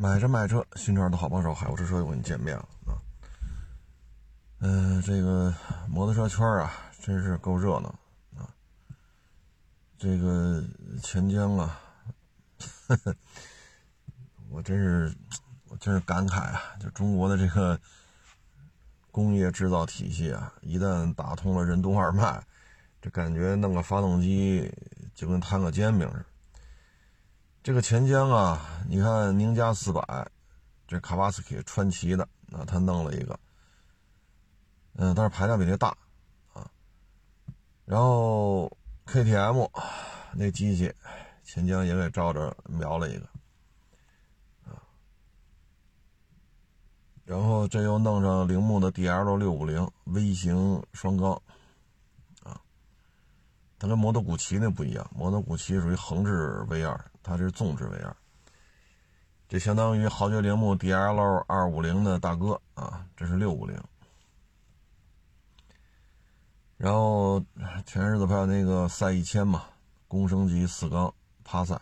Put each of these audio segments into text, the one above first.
买车卖车，新车的好帮手，海沃车车又跟你见面了啊。嗯，这个摩托车圈啊，真是够热闹啊。这个钱江啊，我真是，我真是感慨啊！就中国的这个工业制造体系啊，一旦打通了任督二脉，这感觉弄个发动机就跟摊个煎饼似的。这个钱江啊，你看宁家四百，这卡巴斯基川崎的，那他弄了一个，嗯，但是排量比那大啊。然后 KTM 那机器，钱江也给照着瞄了一个啊。然后这又弄上铃木的 DL 六五零微型双缸啊，它跟摩托古奇那不一样，摩托古奇属于横置 V 二。它是纵置 V 二，这相当于豪爵铃木 DL 二五零的大哥啊，这是六五零。然后前日子还有那个赛一千嘛，公升级四缸趴赛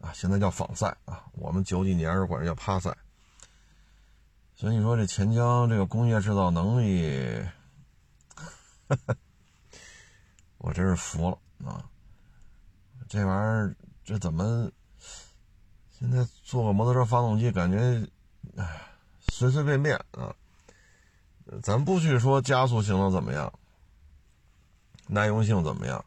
啊，现在叫仿赛啊，我们九几年是管这叫趴赛。所以你说这钱江这个工业制造能力，我真是服了啊！这玩意儿。这怎么？现在做个摩托车发动机，感觉，哎，随随便便啊。咱不去说加速性能怎么样，耐用性怎么样，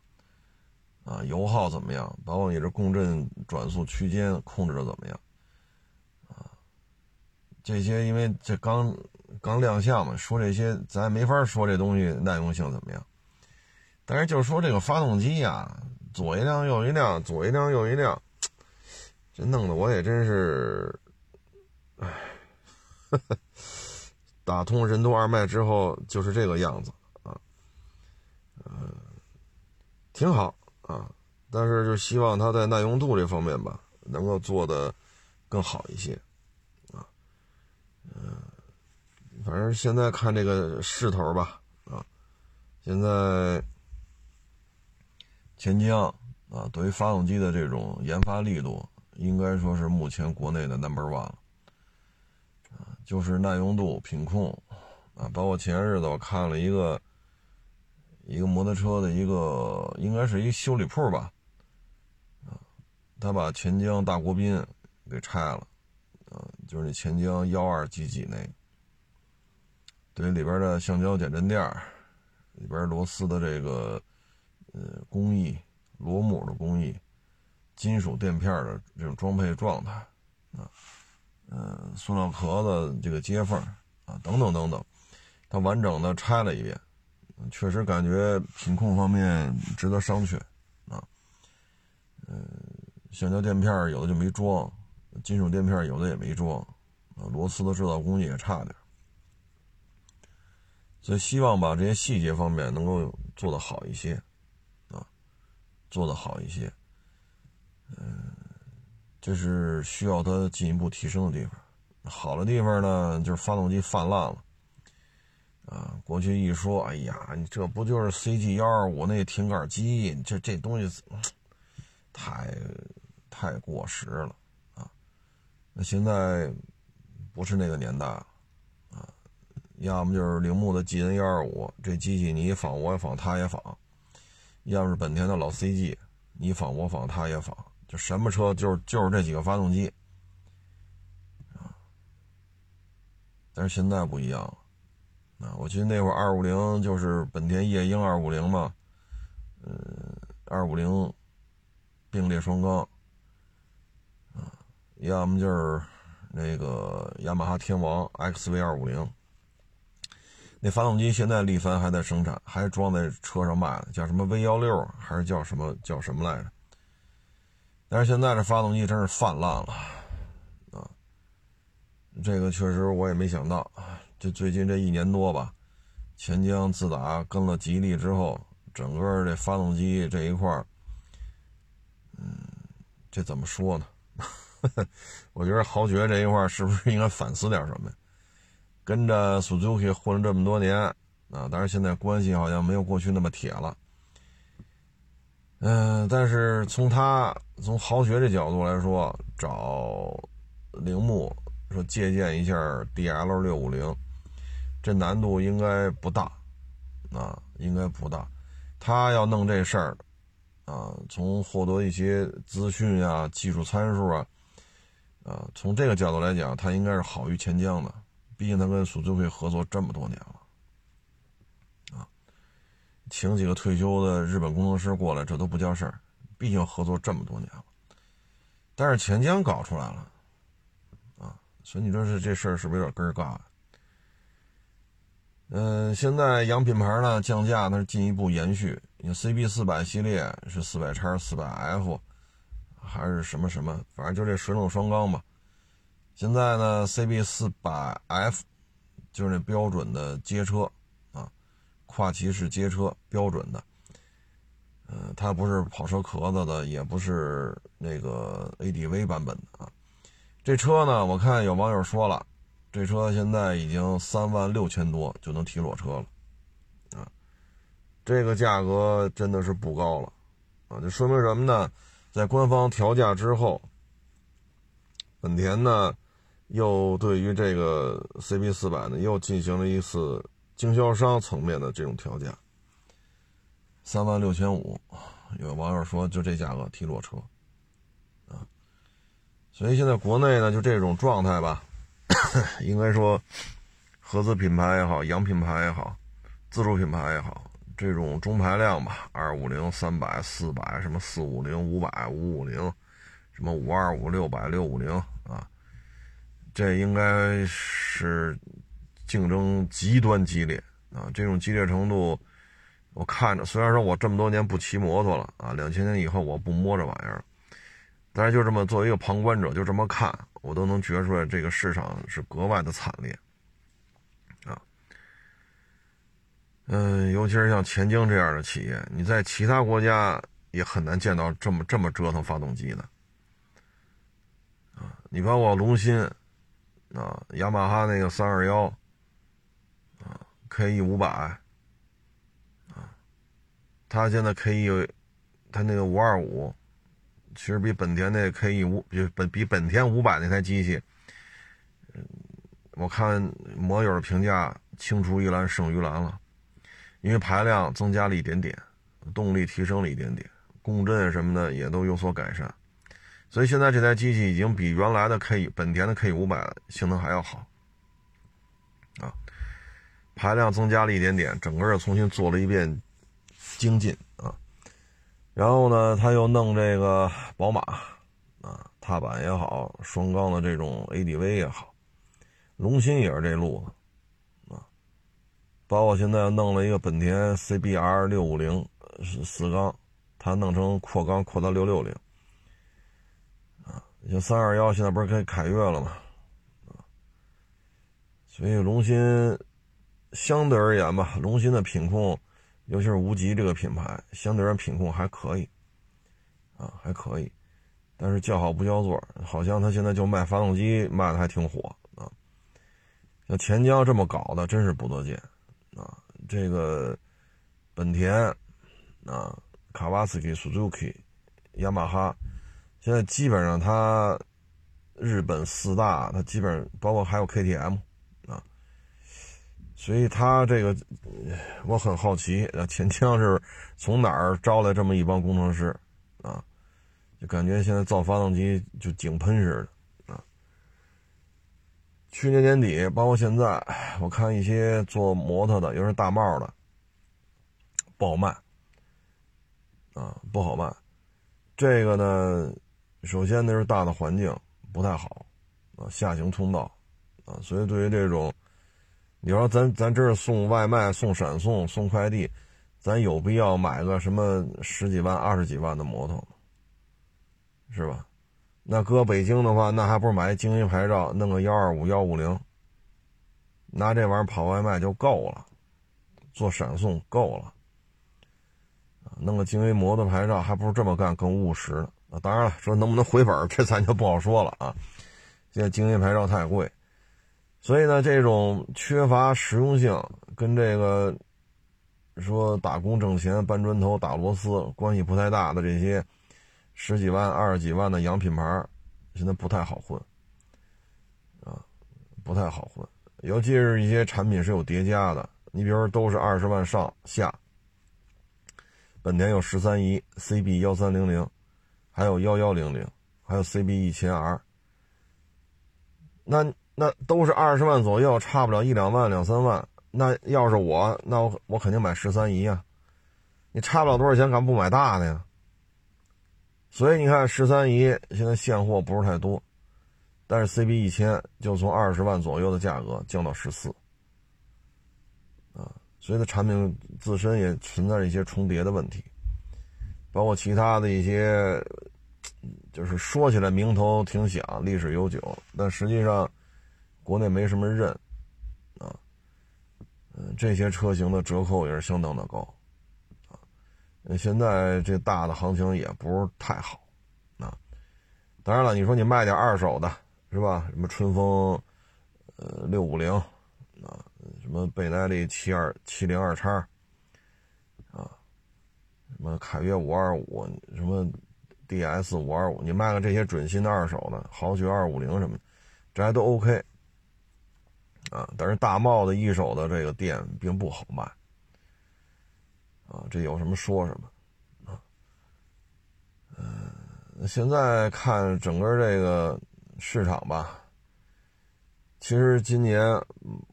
啊，油耗怎么样，包括你这共振转速区间控制的怎么样，啊，这些因为这刚刚亮相嘛，说这些咱也没法说这东西耐用性怎么样。但是就是说这个发动机呀。左一辆右一辆，左一辆右一辆，这弄得我也真是，哎，打通任督二脉之后就是这个样子啊，嗯，挺好啊，但是就希望它在耐用度这方面吧，能够做的更好一些啊，嗯，反正现在看这个势头吧，啊，现在。钱江啊，对于发动机的这种研发力度，应该说是目前国内的 number one 了。啊，就是耐用度、品控啊，包括前些日子我看了一个一个摩托车的一个，应该是一修理铺吧，啊，他把钱江大国宾给拆了，啊，就是那钱江幺二几几那个，对里边的橡胶减震垫里边螺丝的这个。呃，工艺螺母的工艺，金属垫片的这种装配状态啊，呃，塑料壳的这个接缝啊，等等等等，它完整的拆了一遍，确实感觉品控方面值得商榷啊。嗯，橡胶垫片有的就没装，金属垫片有的也没装，啊，螺丝的制造工艺也差点，所以希望把这些细节方面能够做得好一些。做的好一些，嗯，这是需要它进一步提升的地方。好的地方呢，就是发动机泛滥了，啊，过去一说，哎呀，你这不就是 CG 幺二五那挺杆机？这这东西太太过时了啊！那现在不是那个年代了啊，要么就是铃木的 GN 幺二五，这机器你仿我也仿，他也仿。要是本田的老 CG，你仿我仿他也仿，就什么车就是就是这几个发动机，啊！但是现在不一样了，啊！我记得那会儿二五零就是本田夜鹰二五零嘛，嗯，二五零并列双缸，啊，要么就是那个雅马哈天王 XV 二五零。那发动机现在力帆还在生产，还装在车上卖呢，叫什么 V 幺六还是叫什么叫什么来着？但是现在这发动机真是泛滥了啊！这个确实我也没想到，就最近这一年多吧，钱江自打跟了吉利之后，整个这发动机这一块嗯，这怎么说呢？我觉得豪爵这一块是不是应该反思点什么？跟着 Suzuki 混了这么多年啊，但是现在关系好像没有过去那么铁了。嗯，但是从他从豪爵这角度来说，找铃木说借鉴一下 DL 六五零，这难度应该不大啊，应该不大。他要弄这事儿啊，从获得一些资讯啊、技术参数啊，啊，从这个角度来讲，他应该是好于钱江的。毕竟他跟苏州会合作这么多年了。啊请几个退休的日本工程师过来，这都不叫事儿。毕竟合作这么多年了，但是钱江搞出来了，啊，所以你说是这事儿是不是有点根儿尬？嗯，现在洋品牌呢降价，那是进一步延续。你 CB 四百系列是四百叉、四百 F，还是什么什么？反正就这水冷双缸吧。现在呢，CB 四百 F 就是那标准的街车啊。跨骑式街车标准的，呃，它不是跑车壳子的，也不是那个 ADV 版本的啊。这车呢，我看有网友说了，这车现在已经三万六千多就能提裸车了，啊，这个价格真的是不高了，啊，这说明什么呢？在官方调价之后，本田呢又对于这个 CB 四百呢又进行了一次。经销商层面的这种调价，三万六千五，有网友说就这价格提裸车，啊，所以现在国内呢就这种状态吧，应该说合资品牌也好，洋品牌也好，自主品牌也好，这种中排量吧，二五零、三百、四百，什么四五零、五百、五五零，什么五二五、六百、六五零，这应该是。竞争极端激烈啊！这种激烈程度，我看着虽然说我这么多年不骑摩托了啊，两千年以后我不摸这玩意儿，但是就这么作为一个旁观者，就这么看，我都能觉出来这个市场是格外的惨烈啊。嗯，尤其是像钱江这样的企业，你在其他国家也很难见到这么这么折腾发动机的啊。你包括龙芯啊，雅马哈那个三二幺。啊 K E 五百，啊，他现在 K E，他那个五二五，其实比本田那 K E 五，比本比本田五百那台机器，嗯，我看网友的评价青出于蓝胜于蓝了，因为排量增加了一点点，动力提升了一点点，共振什么的也都有所改善，所以现在这台机器已经比原来的 K 本田的 K 五百性能还要好，啊。排量增加了一点点，整个又重新做了一遍精进啊。然后呢，他又弄这个宝马啊，踏板也好，双缸的这种 ADV 也好，龙芯也是这路子啊。包括现在弄了一个本田 CBR 六五零四缸，它弄成扩缸扩到六六零啊。像三二幺现在不是开凯越了吗？所以龙芯。相对而言吧，龙芯的品控，尤其是无极这个品牌，相对而言品控还可以，啊，还可以，但是叫好不叫座，好像他现在就卖发动机卖的还挺火啊。像钱江这么搞的，真是不多见啊。这个本田啊，卡瓦斯基、Suzuki、雅马哈，现在基本上它日本四大，它基本包括还有 KTM 啊。所以他这个，我很好奇，钱江是从哪儿招来这么一帮工程师啊？就感觉现在造发动机就井喷似的啊。去年年底，包括现在，我看一些做摩托的，尤其是大帽的，不好卖啊，不好卖。这个呢，首先那是大的环境不太好啊，下行通道啊，所以对于这种。你说咱咱这是送外卖、送闪送、送快递，咱有必要买个什么十几万、二十几万的摩托？是吧？那搁北京的话，那还不是买京 A 牌照，弄个幺二五、幺五零，拿这玩意儿跑外卖就够了，做闪送够了。弄个京 A 摩托牌照，还不如这么干更务实呢。啊，当然了，说能不能回本，这咱就不好说了啊。现在京 A 牌照太贵。所以呢，这种缺乏实用性，跟这个说打工挣钱、搬砖头、打螺丝关系不太大的这些十几万、二十几万的洋品牌，现在不太好混啊。不太好混，尤其是一些产品是有叠加的，你比如说都是二十万上下，本田有十三一 CB 幺三零零，还有幺幺零零，还有 CB 一千 R，那那都是二十万左右，差不了一两万两三万。那要是我，那我我肯定买十三姨呀，你差不了多少钱，敢不买大的呀？所以你看，十三姨现在现货不是太多，但是 CB 一千就从二十万左右的价格降到十四，啊，所以它产品自身也存在一些重叠的问题，包括其他的一些，就是说起来名头挺响，历史悠久，但实际上国内没什么认，啊，嗯，这些车型的折扣也是相当的高啊。现在这大的行情也不是太好，啊，当然了，你说你卖点二手的，是吧？什么春风，呃，六五零，啊，什么倍耐力七二七零二叉，什么凯越五二五，什么 DS 五二五，你卖个这些准新的二手的，豪爵二五零什么，这还都 OK，啊，但是大贸的一手的这个店并不好卖。啊，这有什么说什么，啊，嗯，现在看整个这个市场吧，其实今年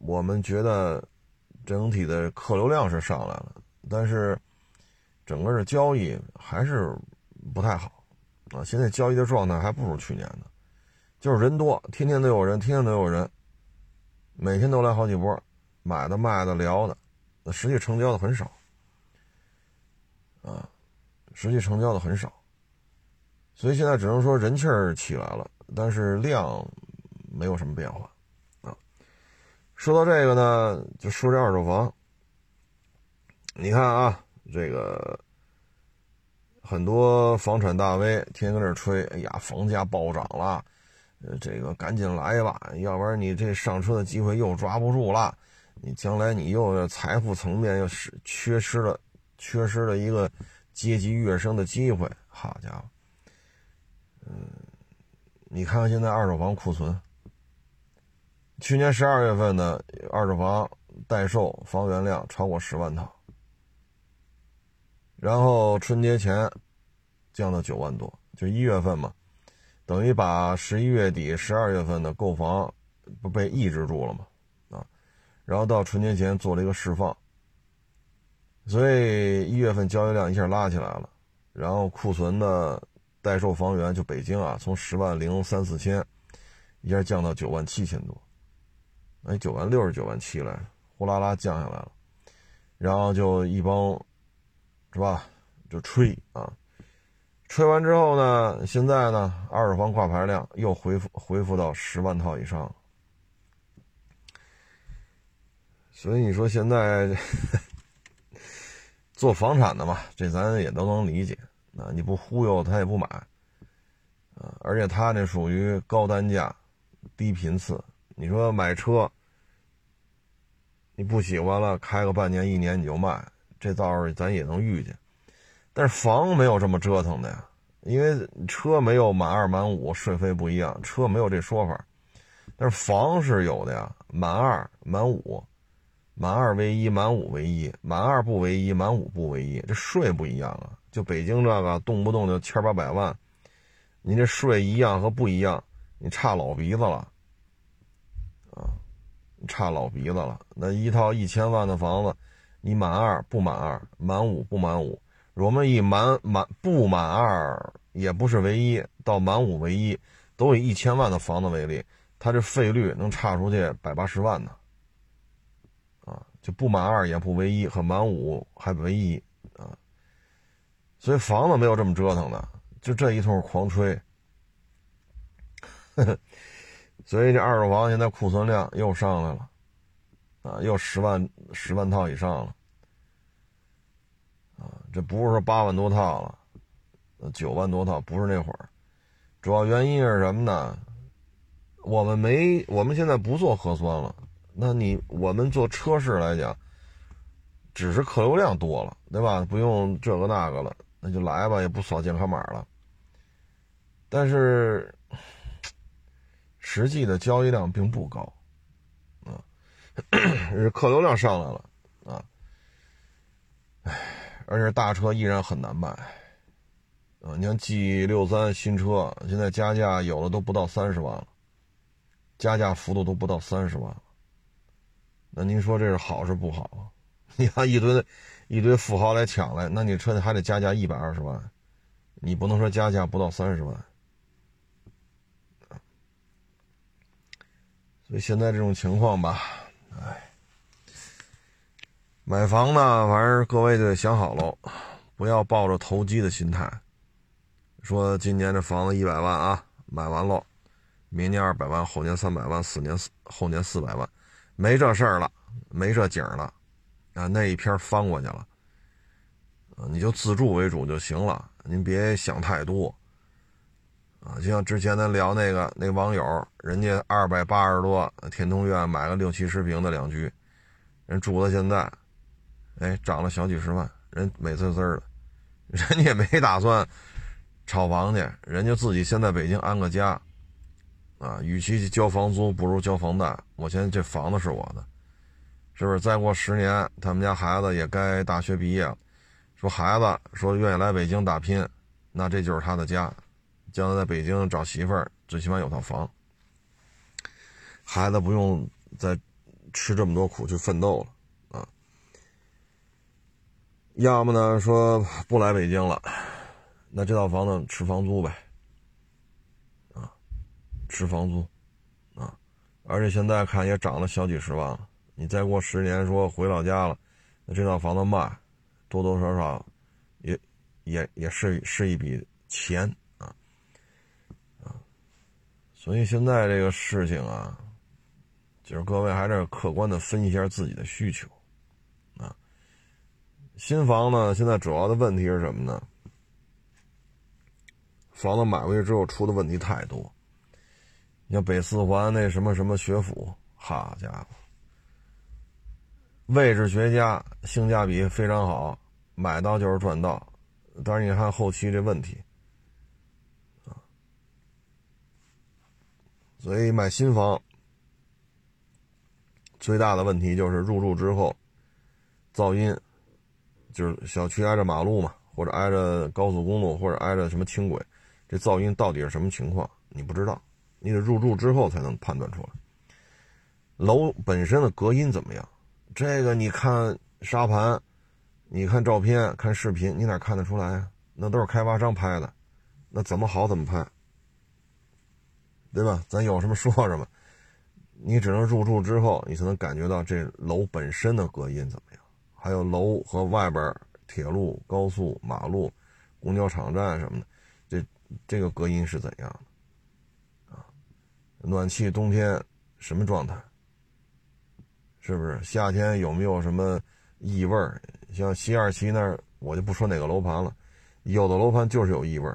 我们觉得整体的客流量是上来了，但是整个的交易还是不太好，啊，现在交易的状态还不如去年呢，就是人多，天天都有人，天天都有人，每天都来好几波，买的、卖的、聊的，那实际成交的很少。啊，实际成交的很少，所以现在只能说人气儿起来了，但是量没有什么变化啊。说到这个呢，就说这二手房，你看啊，这个很多房产大 V 天天跟这吹，哎呀，房价暴涨了，呃，这个赶紧来吧，要不然你这上车的机会又抓不住了，你将来你又财富层面又是缺失了。缺失了一个阶级跃升的机会，好家伙，嗯，你看看现在二手房库存，去年十二月份的二手房待售房源量超过十万套，然后春节前降到九万多，就一月份嘛，等于把十一月底、十二月份的购房不被抑制住了嘛，啊，然后到春节前做了一个释放。所以一月份交易量一下拉起来了，然后库存的待售房源就北京啊，从十万零三四千，一下降到九万七千多，哎，九万六十九万七来，呼啦啦降下来了，然后就一帮，是吧？就吹啊，吹完之后呢，现在呢，二手房挂牌量又恢复恢复到十万套以上，所以你说现在。做房产的嘛，这咱也都能理解啊！你不忽悠他也不买啊！而且他那属于高单价、低频次。你说买车，你不喜欢了，开个半年、一年你就卖，这倒是咱也能遇见。但是房没有这么折腾的呀，因为车没有满二、满五，税费不一样，车没有这说法。但是房是有的呀，满二、满五。满二为一，满五为一，满二不为一，满五不为一，这税不一样啊！就北京这个，动不动就千八百万，你这税一样和不一样，你差老鼻子了，啊，差老鼻子了。那一套一千万的房子，你满二不满二，满五不满五，我们以满满不满二也不是唯一，到满五唯一，都以一千万的房子为例，它这费率能差出去百八十万呢。啊就不满二也不唯一，和满五还唯一啊，所以房子没有这么折腾的，就这一通狂吹，所以这二手房现在库存量又上来了，啊，又十万十万套以上了，啊，这不是说八万多套了，九万多套不是那会儿，主要原因是什么呢？我们没，我们现在不做核酸了。那你我们做车市来讲，只是客流量多了，对吧？不用这个那个了，那就来吧，也不扫健康码了。但是 实际的交易量并不高 客流量上来了啊，哎，而且大车依然很难卖啊。你像 G 六三新车，现在加价有的都不到三十万了，加价幅度都不到三十万了。那您说这是好是不好啊？你看一堆一堆富豪来抢来，那你车还得加价一百二十万，你不能说加价不到三十万。所以现在这种情况吧，哎，买房呢，反正各位就得想好喽，不要抱着投机的心态，说今年这房子一百万啊，买完喽，明年二百万，后年三百万，四年四后年四百万，没这事儿了，没这景了，啊，那一篇翻过去了，你就自住为主就行了，您别想太多。啊，就像之前咱聊那个那网友，人家二百八十多天通苑买个六七十平的两居，人住到现在，哎，涨了小几十万，人美滋滋的，人家也没打算炒房去，人家自己先在北京安个家，啊，与其交房租，不如交房贷。我现在这房子是我的，是不是？再过十年，他们家孩子也该大学毕业了，说孩子说愿意来北京打拼，那这就是他的家。将来在北京找媳妇儿，最起码有套房，孩子不用再吃这么多苦去奋斗了啊。要么呢说不来北京了，那这套房子吃房租呗，啊，吃房租啊，而且现在看也涨了小几十万了。你再过十年说回老家了，那这套房子卖，多多少少也也也是是一笔钱。所以现在这个事情啊，就是各位还是客观的分析一下自己的需求，啊，新房呢，现在主要的问题是什么呢？房子买回去之后出的问题太多，你像北四环那什么什么学府，好家伙，位置绝佳，性价比非常好，买到就是赚到，但是你看后期这问题。所以买新房最大的问题就是入住之后噪音，就是小区挨着马路嘛，或者挨着高速公路，或者挨着什么轻轨，这噪音到底是什么情况？你不知道，你得入住之后才能判断出来。楼本身的隔音怎么样？这个你看沙盘，你看照片，看视频，你哪看得出来啊？那都是开发商拍的，那怎么好怎么拍。对吧？咱有什么说什么，你只能入住之后，你才能感觉到这楼本身的隔音怎么样，还有楼和外边铁路、高速、马路、公交场站什么的，这这个隔音是怎样的？啊，暖气冬天什么状态？是不是夏天有没有什么异味像西二旗那儿，我就不说哪个楼盘了，有的楼盘就是有异味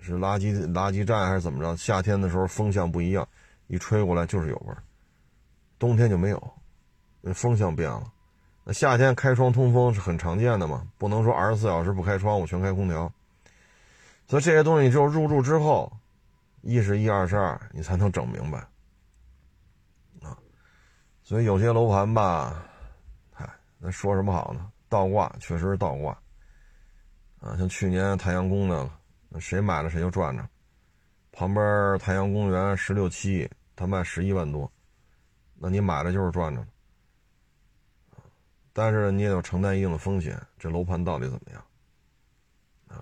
是垃圾垃圾站还是怎么着？夏天的时候风向不一样，一吹过来就是有味儿，冬天就没有，那风向变了。那夏天开窗通风是很常见的嘛，不能说二十四小时不开窗户全开空调。所以这些东西只有入住之后，一是一二是二，你才能整明白啊。所以有些楼盘吧，嗨，那说什么好呢？倒挂确实是倒挂啊，像去年太阳宫的。谁买了谁就赚着，旁边太阳公园十六七，他卖十一万多，那你买了就是赚着。但是你也有承担一定的风险，这楼盘到底怎么样？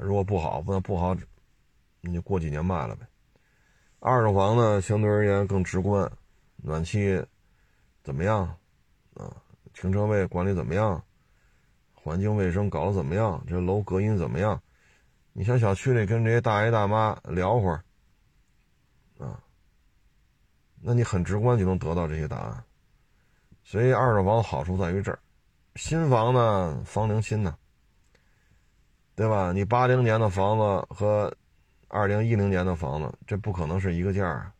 如果不好，那不好，你就过几年卖了呗。二手房呢，相对而言更直观，暖气怎么样？啊，停车位管理怎么样？环境卫生搞得怎么样？这楼隔音怎么样？你像小区里跟这些大爷大妈聊会儿，啊，那你很直观就能得到这些答案。所以二手房的好处在于这儿，新房呢房龄新呢，对吧？你八零年的房子和二零一零年的房子，这不可能是一个价啊，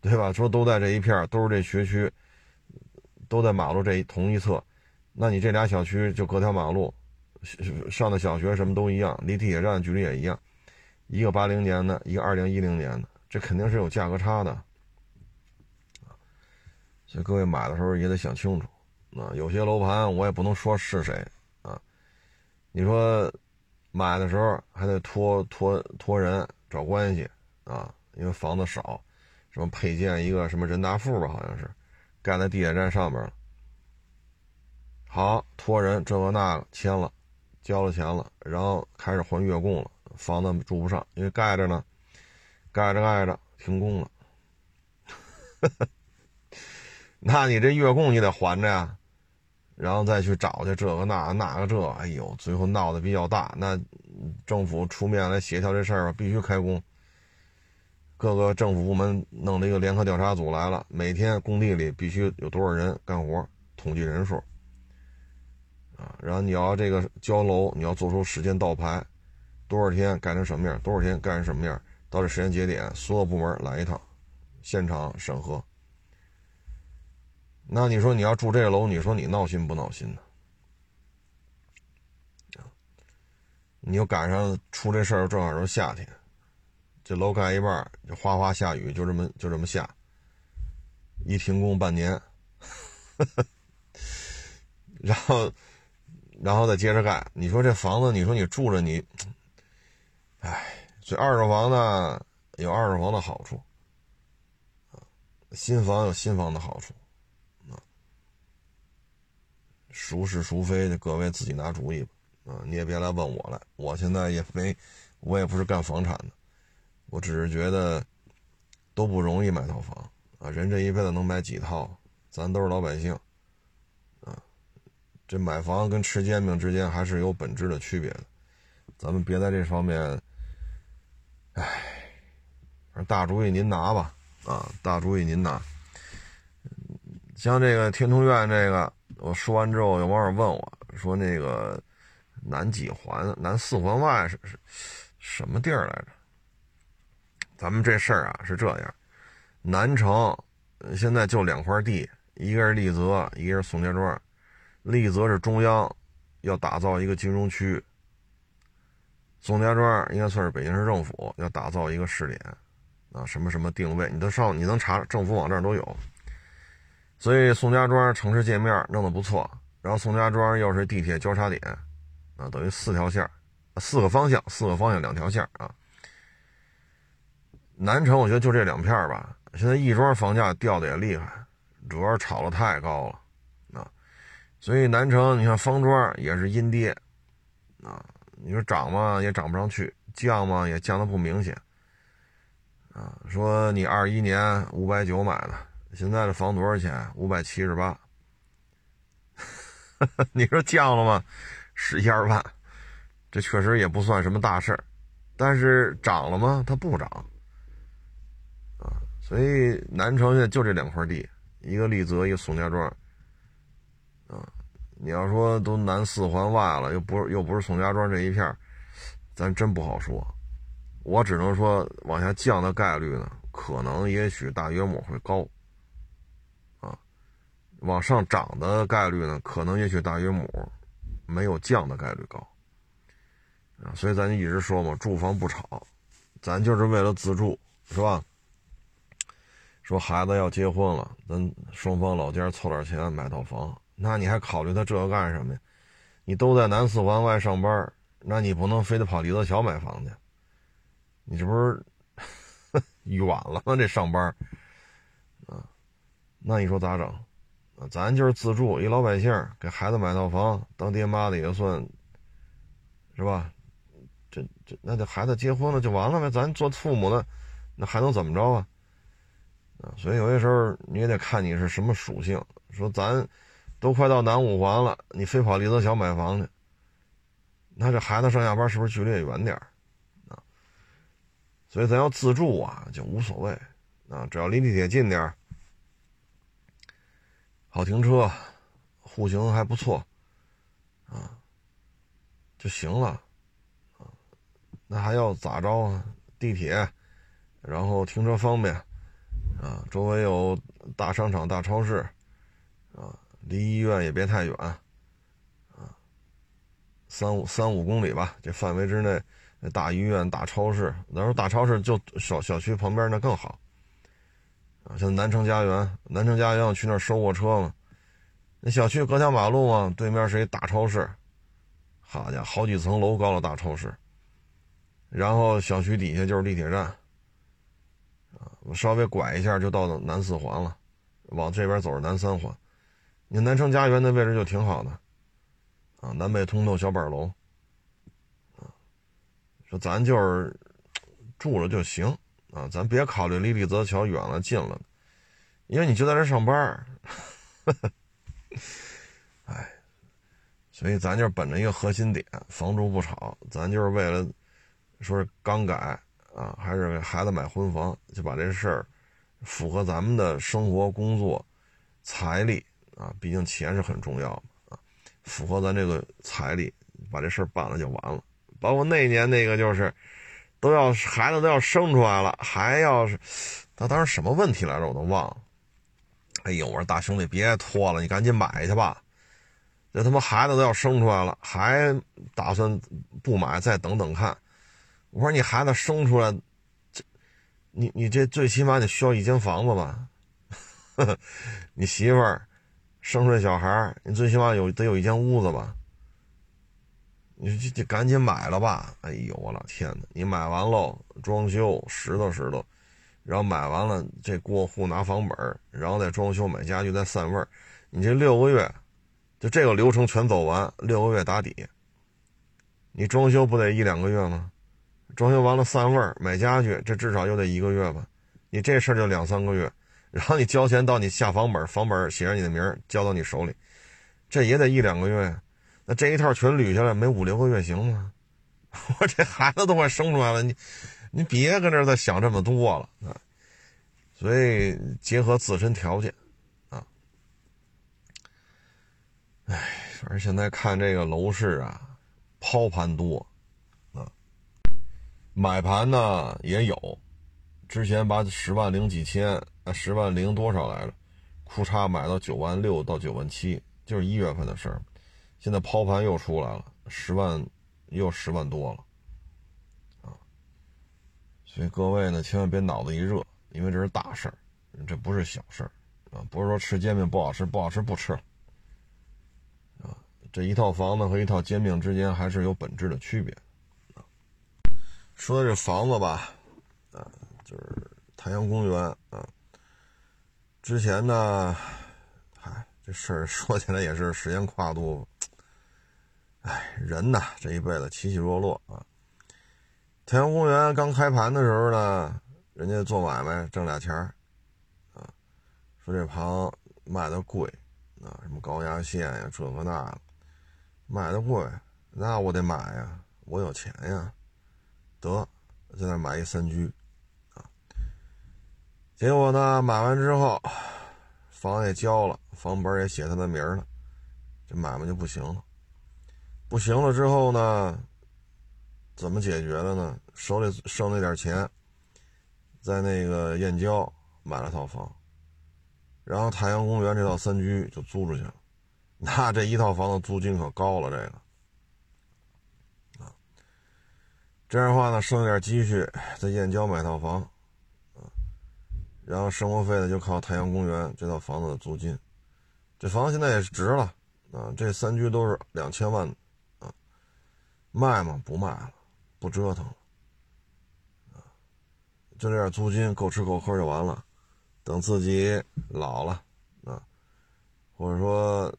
对吧？说都在这一片都是这学区，都在马路这同一侧，那你这俩小区就隔条马路。上的小学什么都一样，离地铁站距离也一样，一个八零年的，一个二零一零年的，这肯定是有价格差的，所以各位买的时候也得想清楚。啊，有些楼盘我也不能说是谁啊。你说买的时候还得托托托人找关系啊，因为房子少，什么配建一个什么人大富吧，好像是盖在地铁站上边了。好，托人这个那个签了，交了钱了，然后开始还月供了，房子住不上，因为盖着呢，盖着盖着停工了。那你这月供你得还着呀。然后再去找去这个那那个这，哎呦，最后闹得比较大。那政府出面来协调这事儿必须开工。各个政府部门弄了一个联合调查组来了，每天工地里必须有多少人干活，统计人数。啊，然后你要这个交楼，你要做出时间倒排，多少天盖成什么样，多少天盖成什么样，到这时间节点，所有部门来一趟，现场审核。那你说你要住这个楼，你说你闹心不闹心呢？你又赶上出这事儿，正好是夏天，这楼盖一半，就哗哗下雨，就这么就这么下，一停工半年，然后然后再接着盖。你说这房子，你说你住着你，哎，所以二手房呢有二手房的好处，新房有新房的好处。啊孰是孰非的，各位自己拿主意吧。啊，你也别来问我了，我现在也没，我也不是干房产的，我只是觉得都不容易买套房啊。人这一辈子能买几套？咱都是老百姓。这买房跟吃煎饼之间还是有本质的区别的。咱们别在这方面，哎，大主意您拿吧。啊，大主意您拿。像这个天通苑这个。我说完之后，有网友问我说：“那个南几环、南四环外是是什么地儿来着？”咱们这事儿啊是这样：南城现在就两块地，一个是丽泽，一个是宋家庄。丽泽是中央要打造一个金融区，宋家庄应该算是北京市政府要打造一个试点啊，什么什么定位，你都上你能查政府网站都有。所以宋家庄城市界面弄得不错，然后宋家庄又是地铁交叉点，啊，等于四条线，四个方向，四个方向两条线啊。南城我觉得就这两片吧，现在亦庄房价掉的也厉害，主要是炒的太高了，所以南城你看方庄也是阴跌，啊，你说涨嘛也涨不上去，降嘛也降的不明显，啊，说你二一年五百九买的。现在的房多少钱？五百七十八。你说降了吗？十一二万，这确实也不算什么大事儿。但是涨了吗？它不涨。啊，所以南城现在就这两块地，一个丽泽，一个宋家庄。啊，你要说都南四环外了，又不是又不是宋家庄这一片咱真不好说。我只能说，往下降的概率呢，可能也许大约莫会高。往上涨的概率呢，可能也许大约母，没有降的概率高，啊，所以咱就一直说嘛，住房不炒，咱就是为了自住，是吧？说孩子要结婚了，咱双方老家凑点钱买套房，那你还考虑他这个干什么呀？你都在南四环外上班，那你不能非得跑李泽桥买房去，你这不是 远了吗？这上班，啊，那你说咋整？咱就是自住，一老百姓给孩子买套房，当爹妈的也算，是吧？这这那这孩子结婚了就完了呗？咱做父母的，那还能怎么着啊？啊，所以有些时候你也得看你是什么属性。说咱都快到南五环了，你非跑李泽桥买房去，那这孩子上下班是不是距离也远点啊？所以咱要自住啊，就无所谓啊，只要离地铁近点好停车，户型还不错，啊，就行了，啊，那还要咋着啊？地铁，然后停车方便，啊，周围有大商场、大超市，离医院也别太远，啊，三五三五公里吧，这范围之内，大医院、大超市，那时候大超市就小小区旁边那更好，啊，像南城家园，南城家园我去那儿收过车嘛，那小区隔条马路嘛，对面是一大超市，好家伙，好几层楼高的大超市，然后小区底下就是地铁站，啊，我稍微拐一下就到南四环了，往这边走是南三环，你南城家园那位置就挺好的，啊，南北通透小板楼，啊，说咱就是住了就行。啊，咱别考虑离李泽桥远了近了，因为你就在这上班 哎，所以咱就本着一个核心点，房住不炒，咱就是为了说是刚改啊，还是给孩子买婚房，就把这事儿符合咱们的生活、工作、财力啊，毕竟钱是很重要啊，符合咱这个财力，把这事儿办了就完了。包括那年那个就是。都要孩子都要生出来了，还要是他当时什么问题来着？我都忘了。哎呦，我说大兄弟别拖了，你赶紧买去吧。这他妈孩子都要生出来了，还打算不买，再等等看。我说你孩子生出来，这你你这最起码得需要一间房子吧？你媳妇儿生出来小孩你最起码有得有一间屋子吧？你这这赶紧买了吧！哎呦，我老天哪！你买完喽，装修拾掇拾掇，然后买完了这过户拿房本然后再装修买家具再散味儿，你这六个月，就这个流程全走完，六个月打底。你装修不得一两个月吗？装修完了散味儿买家具，这至少又得一个月吧？你这事儿就两三个月，然后你交钱到你下房本房本写上你的名交到你手里，这也得一两个月。那这一套全捋下来，没五六个月行吗？我这孩子都快生出来了，你你别搁这再想这么多了啊！所以结合自身条件啊，哎，反正现在看这个楼市啊，抛盘多啊，买盘呢也有，之前把十万零几千啊，十万零多少来着，裤衩买到九万六到九万七，就是一月份的事儿。现在抛盘又出来了，十万又十万多了，啊！所以各位呢，千万别脑子一热，因为这是大事儿，这不是小事儿啊！不是说吃煎饼不好吃，不好吃不吃了，啊！这一套房子和一套煎饼之间还是有本质的区别，啊！说这房子吧，就是太阳公园啊，之前呢，嗨，这事儿说起来也是时间跨度。哎，人呐，这一辈子起起落落啊。太阳公园刚开盘的时候呢，人家做买卖挣俩钱儿，啊，说这盘卖的贵，啊，什么高压线呀，这个那个，卖的贵，那我得买呀，我有钱呀，得在那买一三居，结果呢，买完之后，房也交了，房本也写他的名了，这买卖就不行了。不行了之后呢？怎么解决的呢？手里剩那点钱，在那个燕郊买了套房，然后太阳公园这套三居就租出去了。那这一套房子租金可高了，这个啊，这样的话呢，剩点积蓄在燕郊买套房，然后生活费呢就靠太阳公园这套房子的租金。这房子现在也是值了啊，这三居都是两千万啊。卖吗？不卖了，不折腾了，啊，就这点租金够吃够喝就完了。等自己老了，啊，或者说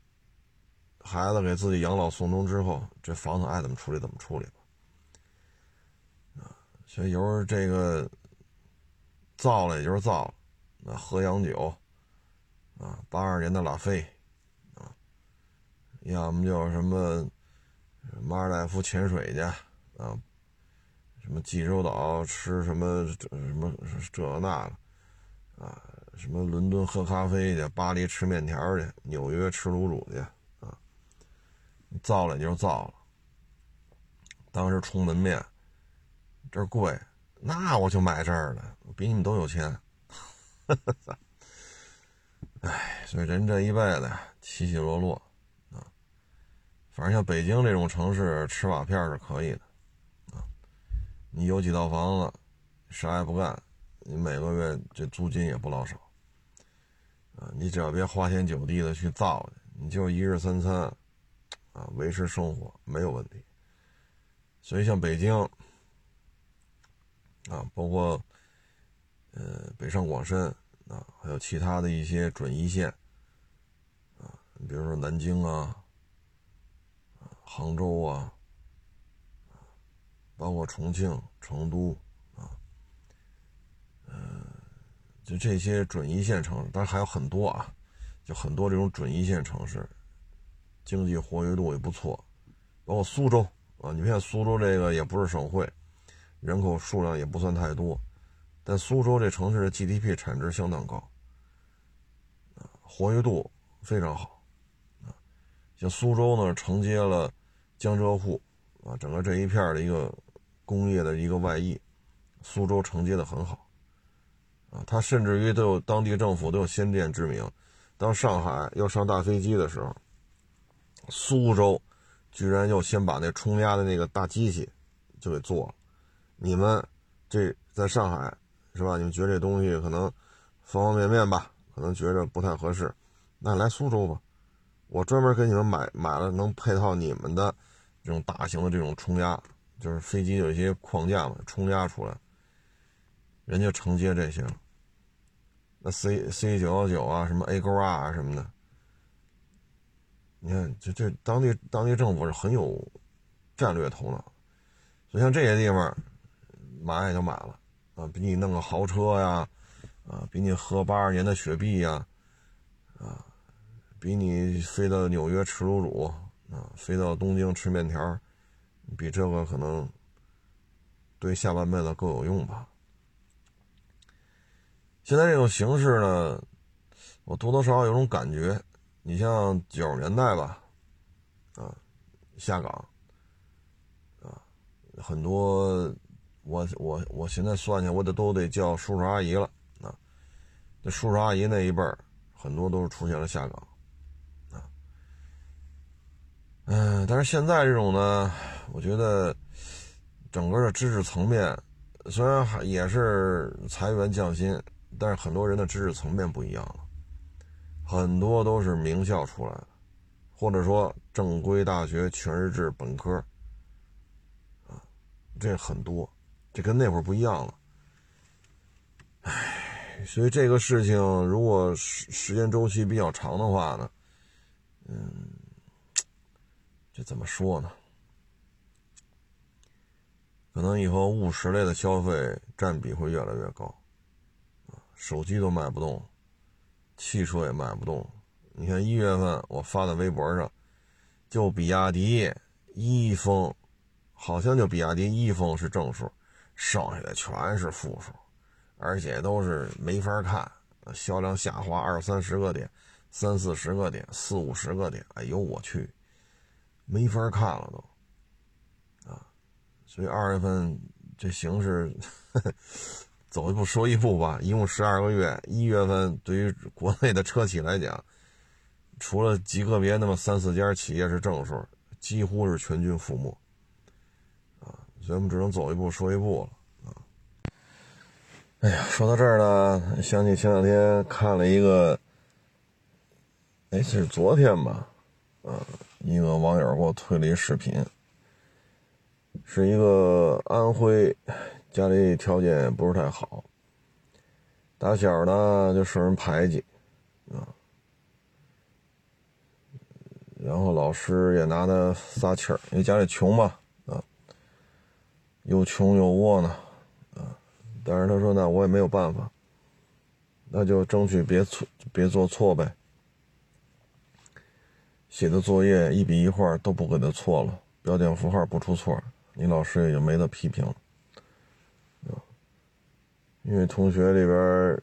孩子给自己养老送终之后，这房子爱怎么处理怎么处理吧。啊，所以有时候这个造了也就是造了，那喝洋酒，啊，八二年的拉菲，啊，要么就什么。马尔代夫潜水去啊，什么济州岛吃什么这什么这那的啊，什么伦敦喝咖啡去，巴黎吃面条去，纽约吃卤煮去啊，造了也就造了。当时冲门面，这贵，那我就买这儿了，比你们都有钱。哎，所以人这一辈子起起落落啊。反正像北京这种城市，吃瓦片是可以的，啊，你有几套房子，啥也不干，你每个月这租金也不老少，啊，你只要别花天酒地的去造去，你就一日三餐，啊，维持生活没有问题。所以像北京，啊，包括呃北上广深啊，还有其他的一些准一线，啊，你比如说南京啊，杭州啊，包括重庆、成都。啊就这些准一线城市，当然还有很多啊，就很多这种准一线城市，经济活跃度也不错，包括苏州啊。你看苏州这个也不是省会，人口数量也不算太多，但苏州这城市的 GDP 产值相当高，啊，活跃度非常好，啊，像苏州呢承接了江浙沪啊整个这一片的一个工业的一个外溢，苏州承接的很好。啊，他甚至于都有当地政府都有先见之明，当上海要上大飞机的时候，苏州居然要先把那冲压的那个大机器就给做了。你们这在上海是吧？你们觉得这东西可能方方面面吧，可能觉着不太合适，那来苏州吧，我专门给你们买买了能配套你们的这种大型的这种冲压，就是飞机有一些框架嘛，冲压出来，人家承接这些了。那 C C 九幺九啊，什么 A 勾啊什么的，你看，这这当地当地政府是很有战略头脑，所以像这些地方买也就买了啊，比你弄个豪车呀，啊，比你喝八二年的雪碧呀，啊，比你飞到纽约吃卤煮啊，飞到东京吃面条，比这个可能对下半辈子更有用吧。现在这种形式呢，我多多少少有种感觉。你像九十年代吧，啊，下岗，啊，很多，我我我现在算起来，我得都得叫叔叔阿姨了啊。这叔叔阿姨那一辈儿，很多都是出现了下岗，啊，嗯，但是现在这种呢，我觉得整个的知识层面，虽然还也是裁员降薪。但是很多人的知识层面不一样了，很多都是名校出来的，或者说正规大学全日制本科，啊，这很多，这跟那会儿不一样了。唉，所以这个事情如果时时间周期比较长的话呢，嗯，这怎么说呢？可能以后务实类的消费占比会越来越高。手机都卖不动，汽车也卖不动。你看一月份我发在微博上，就比亚迪、一封，好像就比亚迪、一封是正数，剩下的全是负数，而且都是没法看，销量下滑二三十个点，三四十个点，四五十个点。哎呦我去，没法看了都啊！所以二月份这形势。走一步说一步吧，一共十二个月，一月份对于国内的车企来讲，除了极个别那么三四家企业是正数，几乎是全军覆没，所以我们只能走一步说一步了，啊。哎呀，说到这儿呢，想起前两天看了一个，哎，这是昨天吧，啊，一个网友给我推了一视频，是一个安徽。家里条件不是太好，打小呢就受人排挤，啊，然后老师也拿他撒气儿，因为家里穷嘛，又穷又窝囊，啊，但是他说呢，我也没有办法，那就争取别错，别做错呗，写的作业一笔一画都不给他错了，标点符号不出错，你老师也就没得批评了。因为同学里边，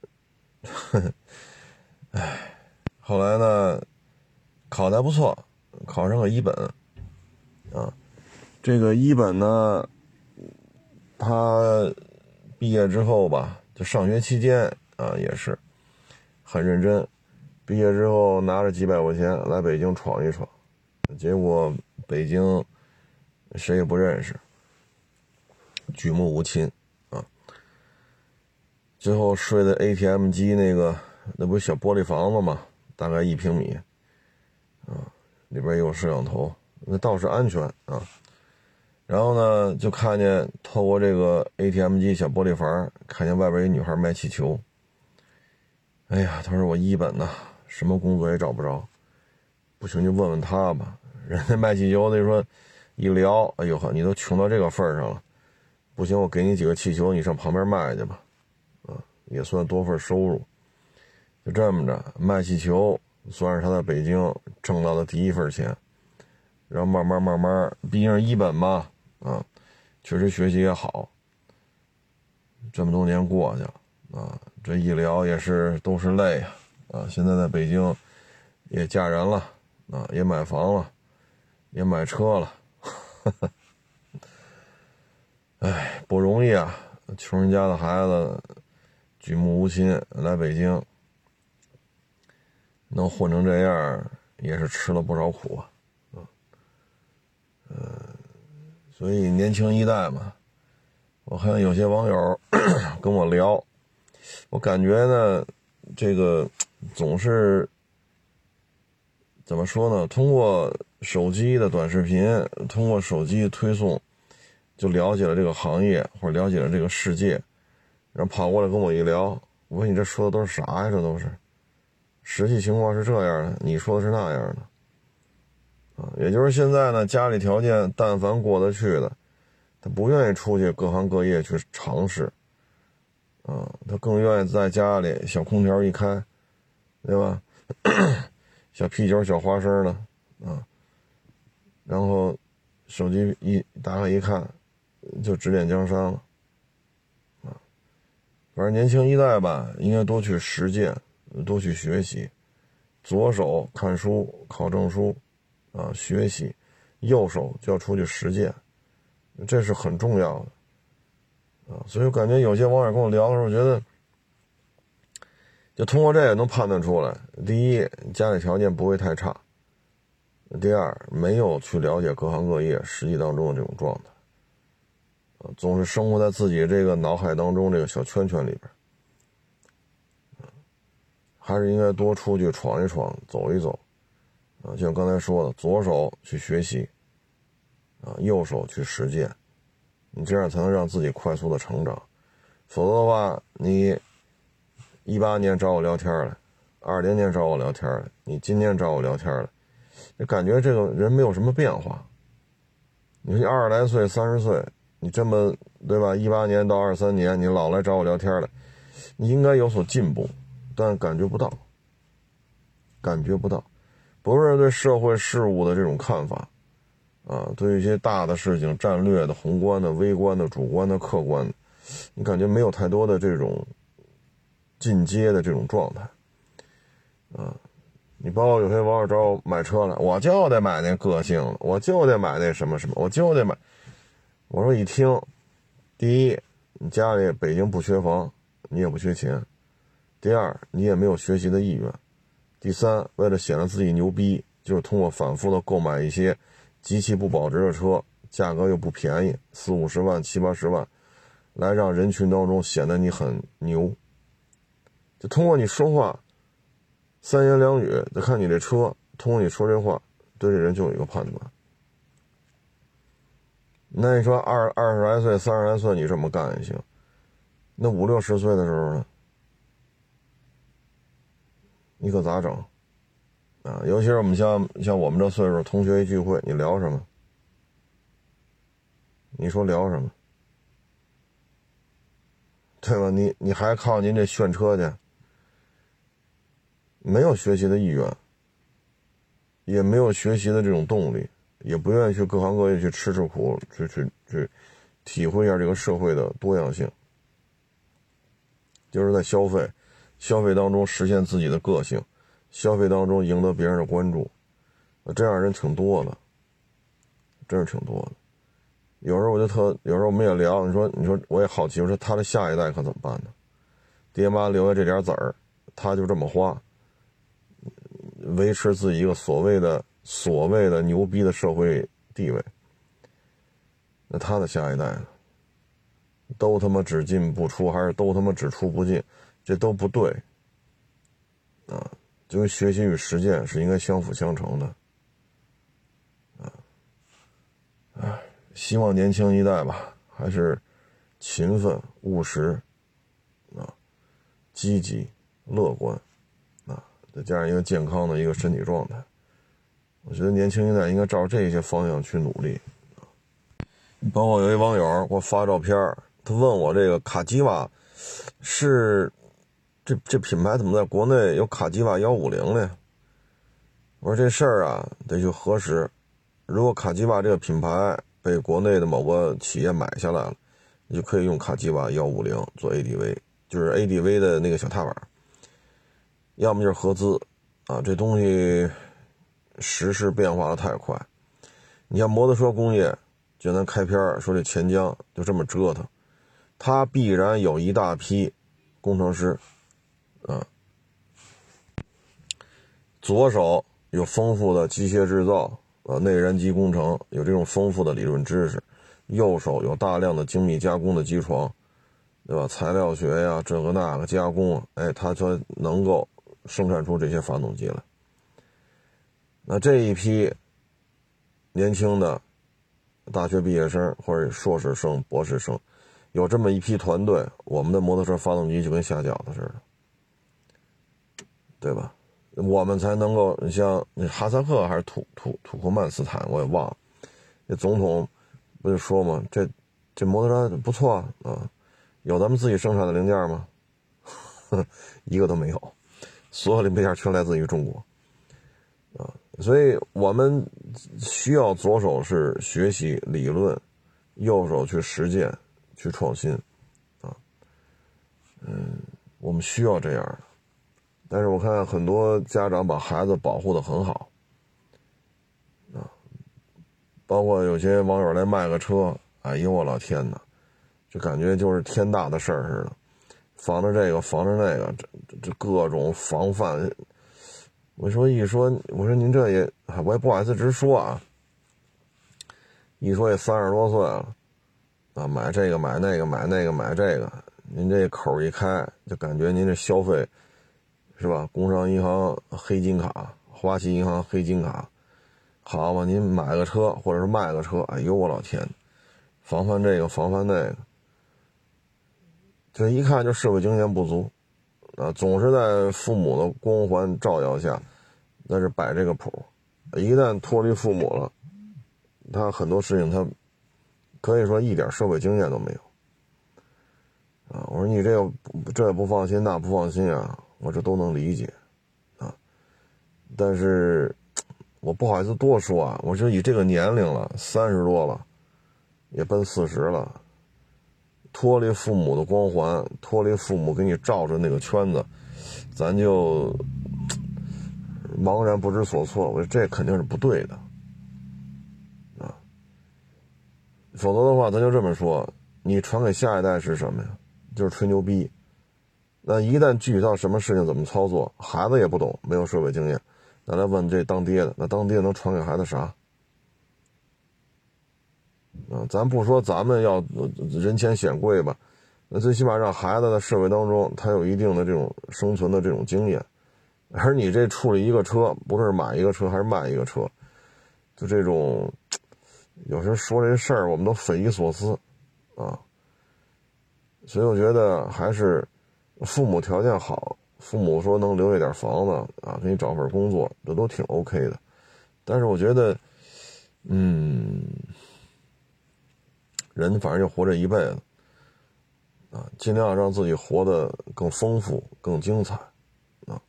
唉，后来呢，考的还不错，考上个一本，啊，这个一本呢，他毕业之后吧，就上学期间啊，也是很认真，毕业之后拿着几百块钱来北京闯一闯，结果北京谁也不认识，举目无亲啊。最后睡在 ATM 机那个那不是小玻璃房子吗？大概一平米，啊，里边有摄像头，那倒是安全啊。然后呢，就看见透过这个 ATM 机小玻璃房，看见外边一女孩卖气球。哎呀，他说我一本呐，什么工作也找不着，不行就问问他吧。人家卖气球的说，一聊，哎呦呵，你都穷到这个份上了，不行，我给你几个气球，你上旁边卖去吧，啊，也算多份收入。就这么着卖气球，算是他在北京挣到的第一份钱。然后慢慢慢慢，毕竟是一本嘛。啊，确实学习也好。这么多年过去了啊，这一聊也是都是泪啊啊！现在在北京也嫁人了啊，也买房了，也买车了。哎，不容易啊！穷人家的孩子举目无亲来北京，能混成这样，也是吃了不少苦啊。嗯。所以年轻一代嘛，我看有些网友 跟我聊，我感觉呢，这个总是怎么说呢？通过手机的短视频，通过手机推送，就了解了这个行业或者了解了这个世界，然后跑过来跟我一聊，我说你这说的都是啥呀？这都是实际情况是这样的，你说的是那样的。也就是现在呢，家里条件但凡过得去的，他不愿意出去各行各业去尝试，啊，他更愿意在家里小空调一开，对吧？小啤酒、小花生的，啊，然后手机一打开一看，就指点江山了，啊，反正年轻一代吧，应该多去实践，多去学习，左手看书考证书。啊，学习，右手就要出去实践，这是很重要的啊。所以我感觉有些网友跟我聊的时候，我觉得，就通过这个能判断出来：第一，家里条件不会太差；第二，没有去了解各行各业实际当中的这种状态，总是生活在自己这个脑海当中这个小圈圈里边，还是应该多出去闯一闯，走一走。啊，就像刚才说的，左手去学习，啊，右手去实践，你这样才能让自己快速的成长。否则的话，你一八年找我聊天了，二零年找我聊天了，你今年找我聊天了，你感觉这个人没有什么变化。你说二十来岁、三十岁，你这么对吧？一八年到二三年，你老来找我聊天了，你应该有所进步，但感觉不到，感觉不到。不是对社会事物的这种看法，啊，对一些大的事情、战略的、宏观的、微观的、主观的、客观的，你感觉没有太多的这种进阶的这种状态，啊，你包括有些网友找我买车了，我就得买那个性，我就得买那什么什么，我就得买。我说一听，第一，你家里北京不缺房，你也不缺钱；第二，你也没有学习的意愿。第三，为了显得自己牛逼，就是通过反复的购买一些极其不保值的车，价格又不便宜，四五十万、七八十万，来让人群当中显得你很牛。就通过你说话，三言两语，再看你这车，通过你说这话，对这人就有一个判断。那你说二二十来岁、三十来岁，你这么干也行，那五六十岁的时候呢？你可咋整？啊，尤其是我们像像我们这岁数，同学一聚会，你聊什么？你说聊什么？对吧？你你还靠您这炫车去？没有学习的意愿，也没有学习的这种动力，也不愿意去各行各业去吃吃苦，去去去体会一下这个社会的多样性，就是在消费。消费当中实现自己的个性，消费当中赢得别人的关注，这样人挺多的，真是挺多的。有时候我就特，有时候我们也聊，你说，你说我也好奇，我说他的下一代可怎么办呢？爹妈留下这点子儿，他就这么花，维持自己一个所谓的所谓的牛逼的社会地位，那他的下一代呢？都他妈只进不出，还是都他妈只出不进？这都不对，啊，就学习与实践是应该相辅相成的，啊，哎，希望年轻一代吧，还是勤奋务实，啊，积极乐观，啊，再加上一个健康的一个身体状态，我觉得年轻一代应该照这些方向去努力。包括有一网友给我发照片，他问我这个卡基瓦是这这品牌怎么在国内有卡基瓦幺五零呢？我说这事儿啊得去核实。如果卡基瓦这个品牌被国内的某个企业买下来了，你就可以用卡基瓦幺五零做 ADV，就是 ADV 的那个小踏板。要么就是合资啊，这东西时势变化的太快。你像摩托车工业。就咱开篇说这钱江就这么折腾，他必然有一大批工程师，啊，左手有丰富的机械制造，呃，内燃机工程有这种丰富的理论知识，右手有大量的精密加工的机床，对吧？材料学呀，这个那个加工，哎，他就能够生产出这些发动机来。那这一批年轻的。大学毕业生或者硕士生、博士生，有这么一批团队，我们的摩托车发动机就跟下饺子似的，对吧？我们才能够，像哈萨克还是土土土库曼斯坦，我也忘了。那总统不就说嘛，这这摩托车不错啊，有咱们自己生产的零件吗？一个都没有，所有零配件全来自于中国，啊。所以我们需要左手是学习理论，右手去实践、去创新，啊，嗯，我们需要这样的。但是我看很多家长把孩子保护的很好，啊，包括有些网友来卖个车，哎呦我老天哪，就感觉就是天大的事儿似的，防着这个防着那个，这这各种防范。我说一说，我说您这也，我也不好意思直说啊。一说也三十多岁了，啊，买这个买那个买那个买这个，您这口一开，就感觉您这消费，是吧？工商银行黑金卡，花旗银行黑金卡，好嘛？您买个车或者是卖个车，哎呦我老天，防范这个防范那个，这一看就社会经验不足，啊，总是在父母的光环照耀下。那是摆这个谱，一旦脱离父母了，他很多事情他可以说一点社会经验都没有。啊，我说你这个这也不放心，那不放心啊，我这都能理解，啊，但是我不好意思多说啊，我说以这个年龄了，三十多了，也奔四十了，脱离父母的光环，脱离父母给你罩着那个圈子，咱就。茫然不知所措，我说这肯定是不对的，啊，否则的话，咱就这么说，你传给下一代是什么呀？就是吹牛逼。那一旦具体到什么事情怎么操作，孩子也不懂，没有社会经验，那来问这当爹的，那当爹能传给孩子啥？啊，咱不说咱们要人前显贵吧，那最起码让孩子在社会当中，他有一定的这种生存的这种经验。而你这处理一个车，不是买一个车还是卖一个车，就这种，有时候说这事儿我们都匪夷所思，啊，所以我觉得还是父母条件好，父母说能留下点房子啊，给你找份工作，这都挺 OK 的。但是我觉得，嗯，人反正就活这一辈子，啊，尽量让自己活得更丰富、更精彩啊。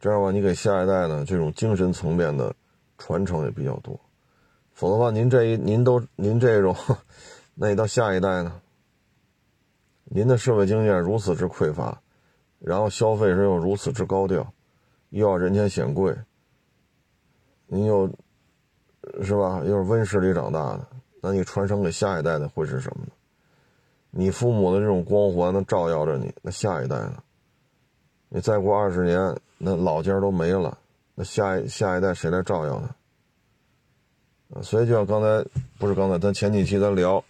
这样吧，你给下一代呢这种精神层面的传承也比较多，否则的话，您这一您都您这种，那你到下一代呢？您的社会经验如此之匮乏，然后消费时又如此之高调，又要人前显贵，您又是吧？又是温室里长大的，那你传承给下一代的会是什么呢？你父母的这种光环能照耀着你，那下一代呢？你再过二十年，那老家都没了，那下一下一代谁来照耀他？所以就像刚才不是刚才，咱前几期咱聊，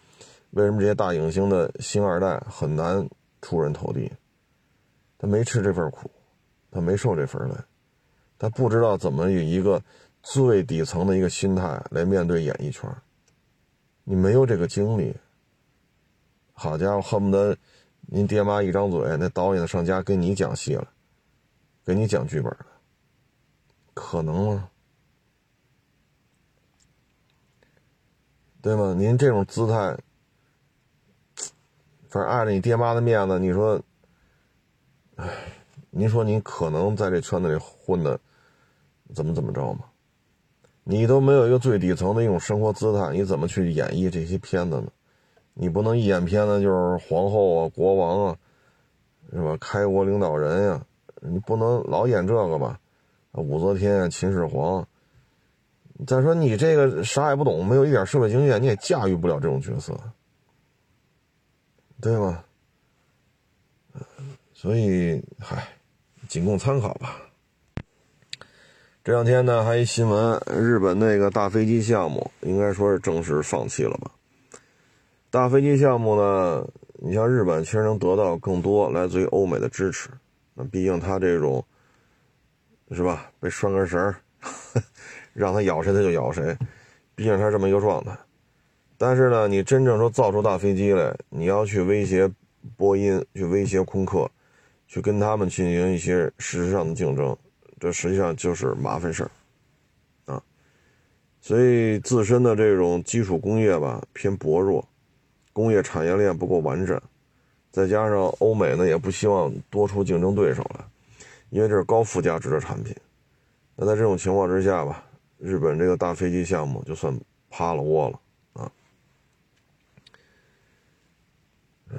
为什么这些大影星的星二代很难出人头地？他没吃这份苦，他没受这份累，他不知道怎么以一个最底层的一个心态来面对演艺圈。你没有这个经历，好家伙，恨不得您爹妈一张嘴，那导演上家给你讲戏了，给你讲剧本了，可能吗？对吗？您这种姿态，不是碍着你爹妈的面子，你说，哎，您说您可能在这圈子里混的怎么怎么着吗？你都没有一个最底层的一种生活姿态，你怎么去演绎这些片子呢？你不能一演片子就是皇后啊、国王啊，是吧？开国领导人呀，你不能老演这个吧？武则天啊、秦始皇。再说你这个啥也不懂，没有一点社会经验，你也驾驭不了这种角色，对吗？所以，嗨，仅供参考吧。这两天呢，还一新闻，日本那个大飞机项目应该说是正式放弃了吧？大飞机项目呢，你像日本其实能得到更多来自于欧美的支持，那毕竟他这种是吧？被拴根绳 让他咬谁他就咬谁，毕竟他这么一个状态。但是呢，你真正说造出大飞机来，你要去威胁波音，去威胁空客，去跟他们进行一些事实上的竞争，这实际上就是麻烦事儿啊。所以自身的这种基础工业吧偏薄弱，工业产业链不够完整，再加上欧美呢也不希望多出竞争对手来，因为这是高附加值的产品。那在这种情况之下吧。日本这个大飞机项目就算趴了窝了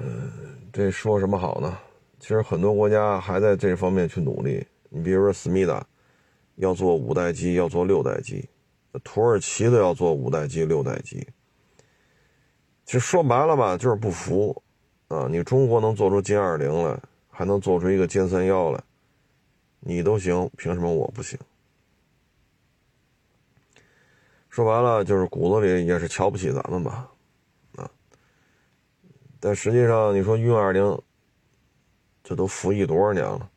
嗯，这说什么好呢？其实很多国家还在这方面去努力。你比如说，思密达要做五代机，要做六代机；土耳其都要做五代机、六代机。其实说白了吧，就是不服啊！你中国能做出歼二零来，还能做出一个歼三幺来，你都行，凭什么我不行？说白了就是骨子里也是瞧不起咱们吧，但实际上你说运二零，这都服役多少年了？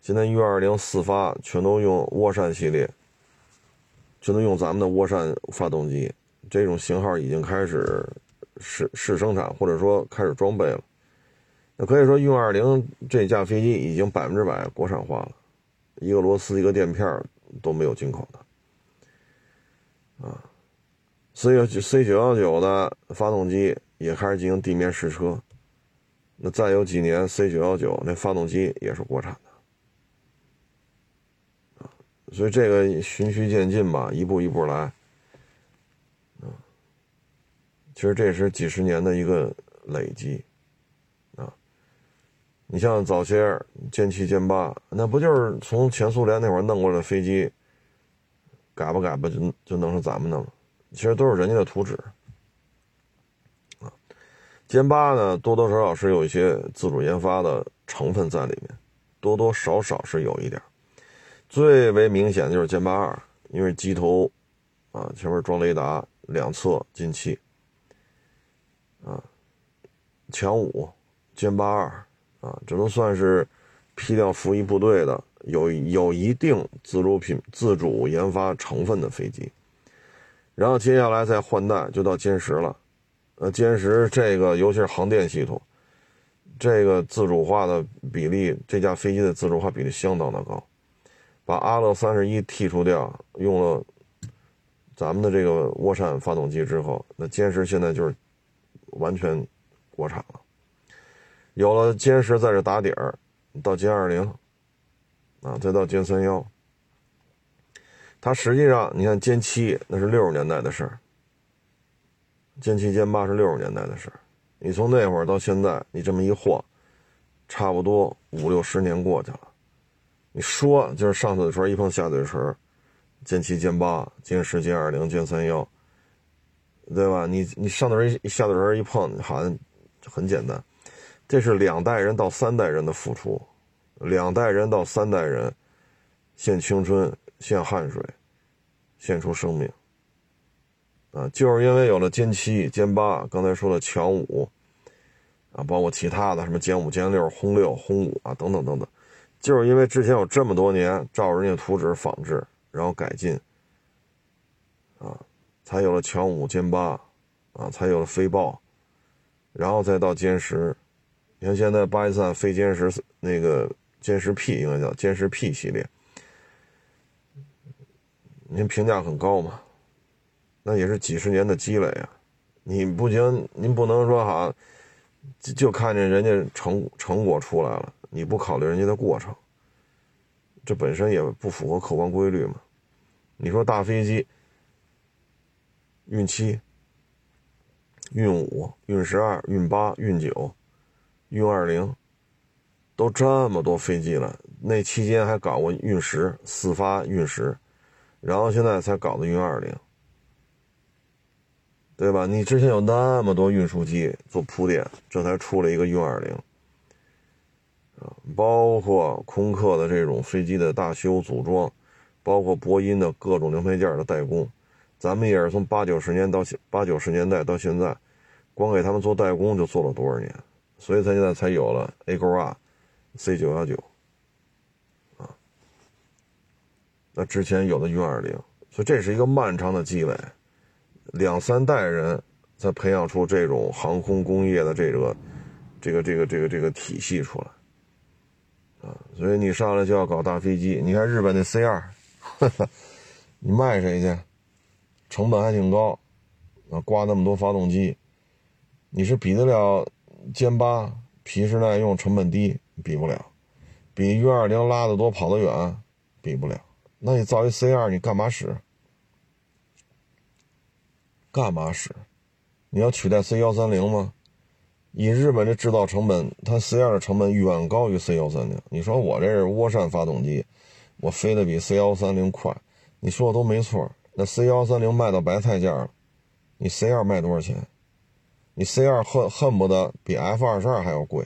现在运二零四发全都用涡扇系列，全都用咱们的涡扇发动机，这种型号已经开始试试生产，或者说开始装备了。那可以说运二零这架飞机已经百分之百国产化了，一个螺丝一个垫片都没有进口的。啊，C C 九幺九的发动机也开始进行地面试车，那再有几年 C 九幺九那发动机也是国产的，所以这个循序渐进吧，一步一步来，其实这是几十年的一个累积，啊，你像早些歼七歼八，那不就是从前苏联那会儿弄过来的飞机？改吧改吧，就就弄成咱们的了。其实都是人家的图纸。歼八呢，多多少少是有一些自主研发的成分在里面，多多少少是有一点。最为明显的就是歼八二，因为机头啊前面装雷达，两侧进气啊。强五、歼八二啊，只能算是批量服役部队的。有有一定自主品、自主研发成分的飞机，然后接下来再换代就到歼十了。呃，歼十这个尤其是航电系统，这个自主化的比例，这架飞机的自主化比例相当的高。把阿勒三十一剔除掉，用了咱们的这个涡扇发动机之后，那歼十现在就是完全国产了。有了歼十在这打底儿，到歼二零。啊，再到歼三幺，它实际上你看歼七那是六十年代的事儿，歼七歼八是六十年代的事，你从那会儿到现在，你这么一晃，差不多五六十年过去了。你说就是上嘴唇一碰下嘴唇，歼七歼八歼十歼二零歼三幺，对吧？你你上嘴唇一下嘴唇一碰，好像很简单，这是两代人到三代人的付出。两代人到三代人，献青春，献汗水，献出生命，啊，就是因为有了歼七、歼八，刚才说的强五，啊，包括其他的什么歼五、歼六、轰六、轰五啊，等等等等，就是因为之前有这么多年照人家图纸仿制，然后改进，啊，才有了强五歼八，啊，才有了飞豹，然后再到歼十。你看现在巴基斯坦飞歼十那个歼十 P 应该叫歼十 P 系列，您评价很高嘛？那也是几十年的积累啊！你不行，您不能说哈，就就看见人家成成果出来了，你不考虑人家的过程，这本身也不符合客观规律嘛？你说大飞机，运七、运五、运十二、运八、运九。运二零都这么多飞机了，那期间还搞过运十四发运十，然后现在才搞的运二零，对吧？你之前有那么多运输机做铺垫，这才出了一个运二零啊，包括空客的这种飞机的大修组装，包括波音的各种零配件的代工，咱们也是从八九十年到八九十年代到现在，光给他们做代工就做了多少年？所以，他现在才有了 A 勾 R、C 九幺九，啊，那之前有的运二零，所以这是一个漫长的积累，两三代人才培养出这种航空工业的这个、这个、这个、这个、这个体系出来，啊，所以你上来就要搞大飞机，你看日本那 C 二，你卖谁去？成本还挺高，啊，挂那么多发动机，你是比得了？歼八皮实耐用，成本低，比不了；比运二零拉得多，跑得远，比不了。那你造一 C 二，你干嘛使？干嘛使？你要取代 C 幺三零吗？以日本的制造成本，它 C 二的成本远高于 C 幺三零。你说我这是涡扇发动机，我飞得比 C 幺三零快，你说的都没错。那 C 幺三零卖到白菜价了，你 C 二卖多少钱？你 C 二恨恨不得比 F 二十二还要贵，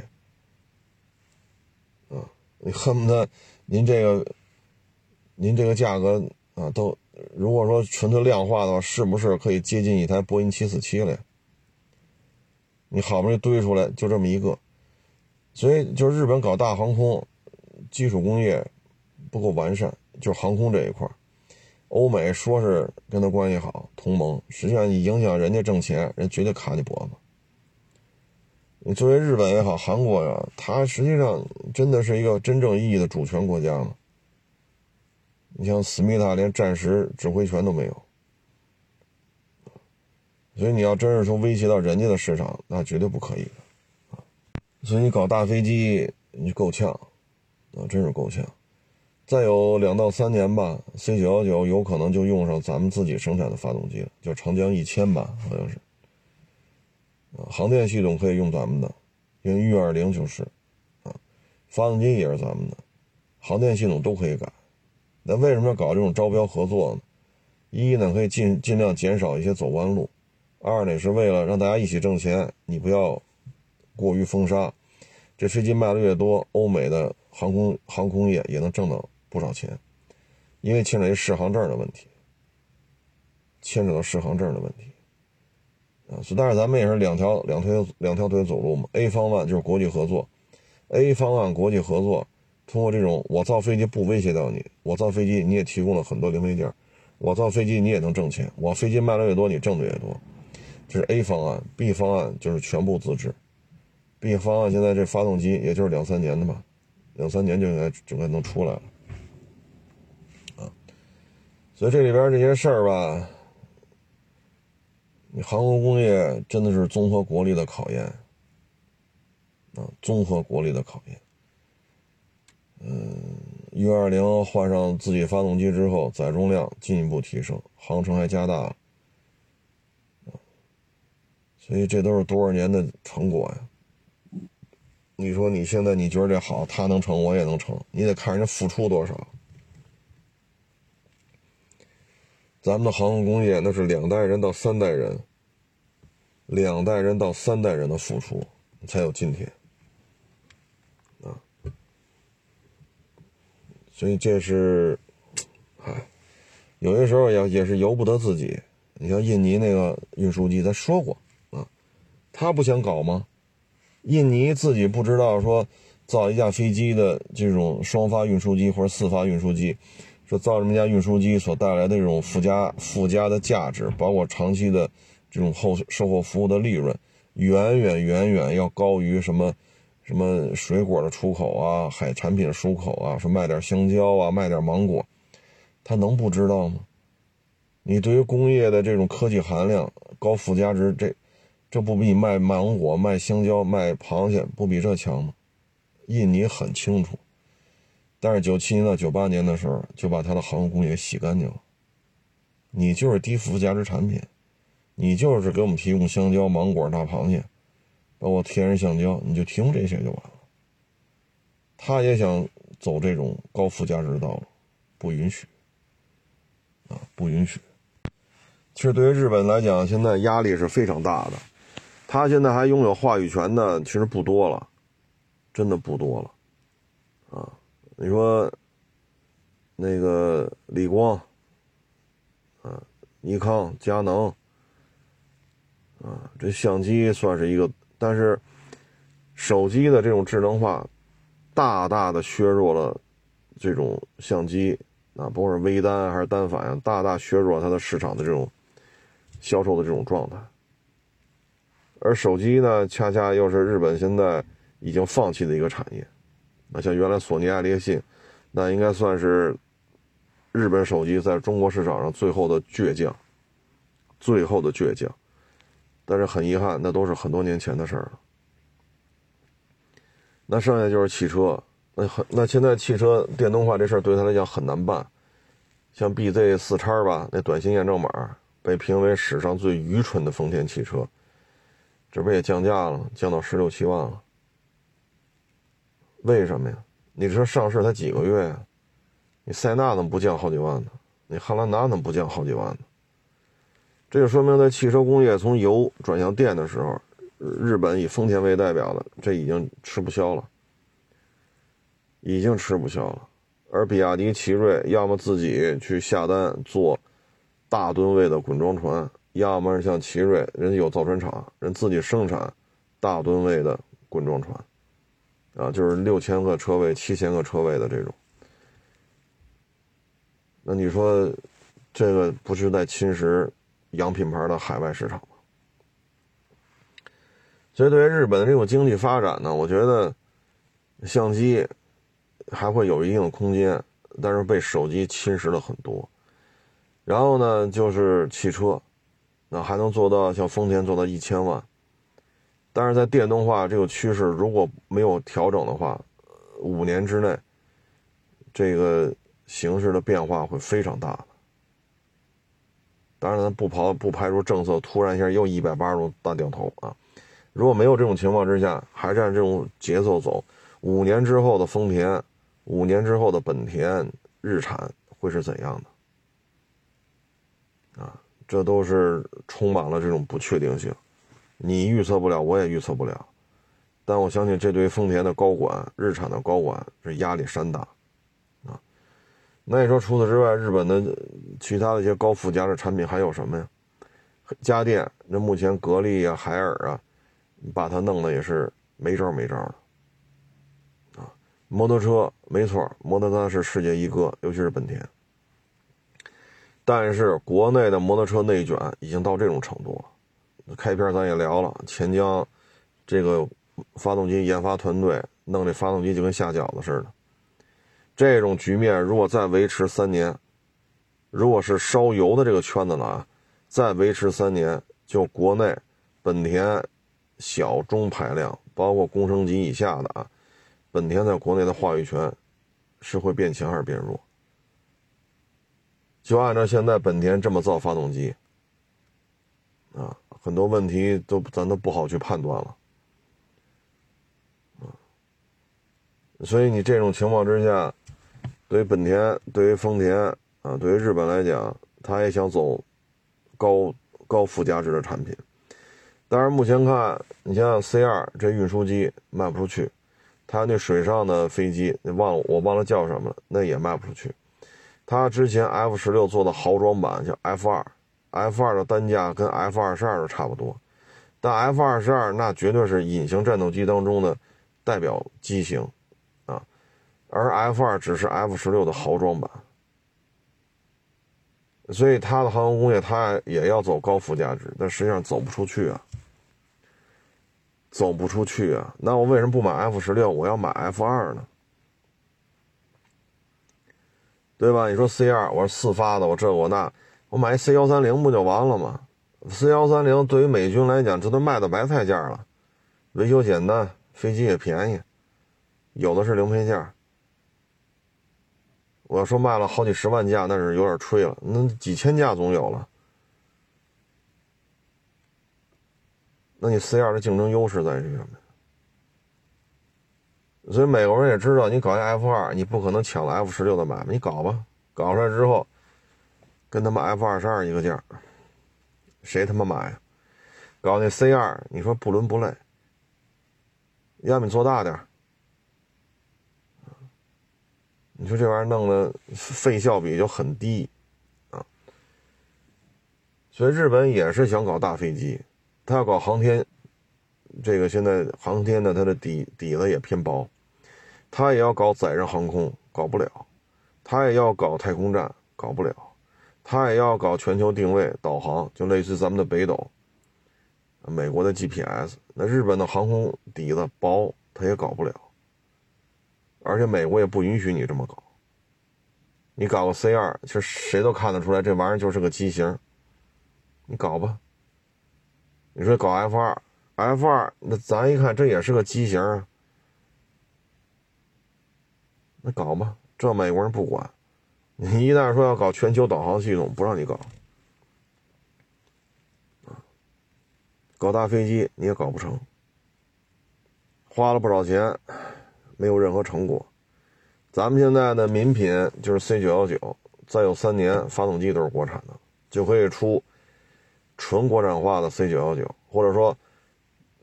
啊，你恨不得您这个，您这个价格啊，都如果说纯粹量化的话，是不是可以接近一台波音七四七了？呀？你好不容易堆出来就这么一个，所以就是日本搞大航空，基础工业不够完善，就是航空这一块欧美说是跟他关系好，同盟，实际上你影响人家挣钱，人绝对卡你脖子。你作为日本也好，韩国呀，它实际上真的是一个真正意义的主权国家吗？你像思密达连战时指挥权都没有，所以你要真是说威胁到人家的市场，那绝对不可以啊。所以你搞大飞机，你够呛啊，真是够呛。再有两到三年吧，C 九幺九有可能就用上咱们自己生产的发动机了，叫长江一千吧，好像是。啊，航电系统可以用咱们的，因为运二零就是，啊，发动机也是咱们的，航电系统都可以改。那为什么要搞这种招标合作呢？一呢，可以尽尽量减少一些走弯路；二呢，是为了让大家一起挣钱，你不要过于封杀。这飞机卖的越多，欧美的航空航空业也能挣到不少钱，因为牵扯一适航证的问题，牵扯到适航证的问题。啊，是，但是咱们也是两条两条两条腿走路嘛。A 方案就是国际合作，A 方案国际合作，通过这种我造飞机不威胁到你，我造飞机你也提供了很多零配件，我造飞机你也能挣钱，我飞机卖的越多你挣的越多，这是 A 方案。B 方案就是全部自制，B 方案现在这发动机也就是两三年的吧，两三年就应该就该能出来了，啊，所以这里边这些事儿吧。你航空工业真的是综合国力的考验啊，综合国力的考验。嗯，运二零换上自己发动机之后，载重量进一步提升，航程还加大了，所以这都是多少年的成果呀？你说你现在你觉得这好，他能成，我也能成，你得看人家付出多少。咱们的航空工业那是两代人到三代人，两代人到三代人的付出才有今天，所以这是，哎，有些时候也也是由不得自己。你像印尼那个运输机，咱说过啊，他不想搞吗？印尼自己不知道说造一架飞机的这种双发运输机或者四发运输机，说造这么一架运输机所带来的这种附加附加的价值，包括长期的这种后售后服务的利润，远远远远要高于什么什么水果的出口啊，海产品出口啊，说卖点香蕉啊，卖点芒果，他能不知道吗？你对于工业的这种科技含量、高附加值，这这不比你卖芒果、卖香蕉、卖螃蟹不比这强吗？印尼很清楚，但是九七年到九八年的时候就把它的航空工业洗干净了。你就是低附加值产品，你就是给我们提供香蕉、芒果、大螃蟹，包括天然橡胶，你就提供这些就完了。他也想走这种高附加值道路，不允许啊，不允许。其实对于日本来讲，现在压力是非常大的。他现在还拥有话语权的，其实不多了，真的不多了。啊，你说那个李光，啊，尼康、佳能，啊，这相机算是一个，但是手机的这种智能化，大大的削弱了这种相机啊，不管是微单还是单反呀，大大削弱它的市场的这种。销售的这种状态，而手机呢，恰恰又是日本现在已经放弃的一个产业。那像原来索尼、爱立信，那应该算是日本手机在中国市场上最后的倔强，最后的倔强。但是很遗憾，那都是很多年前的事儿了。那剩下就是汽车，那很那现在汽车电动化这事儿对他来讲很难办。像 BZ 四叉吧，那短信验证码。被评为史上最愚蠢的丰田汽车，这不也降价了，降到十六七万了。为什么呀？你这上市才几个月呀？你塞纳怎么不降好几万呢？你汉兰达怎么不降好几万呢？这就说明在汽车工业从油转向电的时候，日本以丰田为代表的，这已经吃不消了，已经吃不消了。而比亚迪、奇瑞要么自己去下单做。大吨位的滚装船，要么是像奇瑞，人家有造船厂，人自己生产大吨位的滚装船，啊，就是六千个车位、七千个车位的这种。那你说，这个不是在侵蚀洋品牌的海外市场吗？所以，对于日本的这种经济发展呢，我觉得相机还会有一定的空间，但是被手机侵蚀了很多。然后呢，就是汽车，那还能做到像丰田做到一千万，但是在电动化这个趋势如果没有调整的话，五年之内，这个形势的变化会非常大的。当然，咱不跑不排除政策突然一下又一百八十度大掉头啊！如果没有这种情况之下，还是按这种节奏走，五年之后的丰田，五年之后的本田、日产会是怎样的？啊，这都是充满了这种不确定性，你预测不了，我也预测不了。但我相信，这对丰田的高管、日产的高管是压力山大。那你说，除此之外，日本的其他的一些高附加的产品还有什么呀？家电，那目前格力啊、海尔啊，把它弄的也是没招没招的啊。摩托车，没错，摩托车是世界一哥，尤其是本田。但是国内的摩托车内卷已经到这种程度了。开篇咱也聊了，钱江这个发动机研发团队弄这发动机就跟下饺子似的。这种局面如果再维持三年，如果是烧油的这个圈子呢啊，再维持三年，就国内本田小中排量，包括工升级以下的啊，本田在国内的话语权是会变强还是变弱？就按照现在本田这么造发动机，啊，很多问题都咱都不好去判断了，所以你这种情况之下，对于本田、对于丰田啊，对于日本来讲，他也想走高高附加值的产品，但是目前看，你像 C 二这运输机卖不出去，他那水上的飞机，你忘了我忘了叫什么了，那也卖不出去。他之前 F 十六做的豪装版叫 F 二，F 二的单价跟 F 二十二都差不多，但 F 二十二那绝对是隐形战斗机当中的代表机型，而 F 二只是 F 十六的豪装版，所以它的航空工业它也要走高附加值，但实际上走不出去啊，走不出去啊。那我为什么不买 F 十六，我要买 F 二呢？对吧？你说 C 二，我说四发的，我这我那，我买 C 幺三零不就完了吗？C 幺三零对于美军来讲，这都卖到白菜价了，维修简单，飞机也便宜，有的是零配件。我要说卖了好几十万架，那是有点吹了，那几千架总有了。那你 C 二的竞争优势在于什么？所以美国人也知道，你搞一 F 二，你不可能抢了 F 十六的买卖，你搞吧，搞出来之后，跟他们 F 二十二一个价，谁他妈买呀？搞那 C 二，你说不伦不类，要么你做大点你说这玩意儿弄的费效比就很低，啊，所以日本也是想搞大飞机，他要搞航天，这个现在航天的它的底底子也偏薄。他也要搞载人航空，搞不了；他也要搞太空站，搞不了；他也要搞全球定位导航，就类似咱们的北斗、美国的 GPS。那日本的航空底子薄，他也搞不了。而且美国也不允许你这么搞。你搞个 C 二，其实谁都看得出来，这玩意儿就是个机型。你搞吧。你说搞 F 二，F 二，那咱一看，这也是个机型啊。那搞吧，这美国人不管。你一旦说要搞全球导航系统，不让你搞。搞大飞机你也搞不成，花了不少钱，没有任何成果。咱们现在的民品就是 C 九幺九，再有三年发动机都是国产的，就可以出纯国产化的 C 九幺九，或者说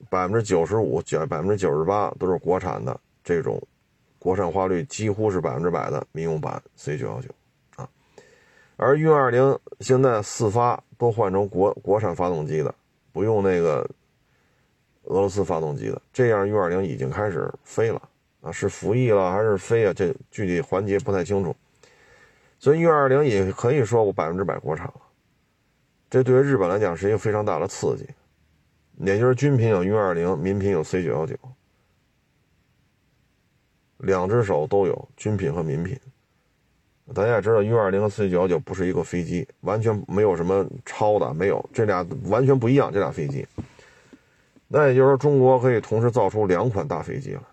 百分之九十五、九百分之九十八都是国产的这种。国产化率几乎是百分之百的民用版 C 九幺九啊，而运二零现在四发都换成国国产发动机的，不用那个俄罗斯发动机的，这样运二零已经开始飞了啊，是服役了还是飞啊？这具体环节不太清楚，所以运二零也可以说我百分之百国产了，这对于日本来讲是一个非常大的刺激，也就是军品有运二零，民品有 C 九幺九。两只手都有军品和民品，大家也知道，U 二零和 C 九幺九不是一个飞机，完全没有什么超的，没有，这俩完全不一样，这俩飞机。那也就是说，中国可以同时造出两款大飞机了，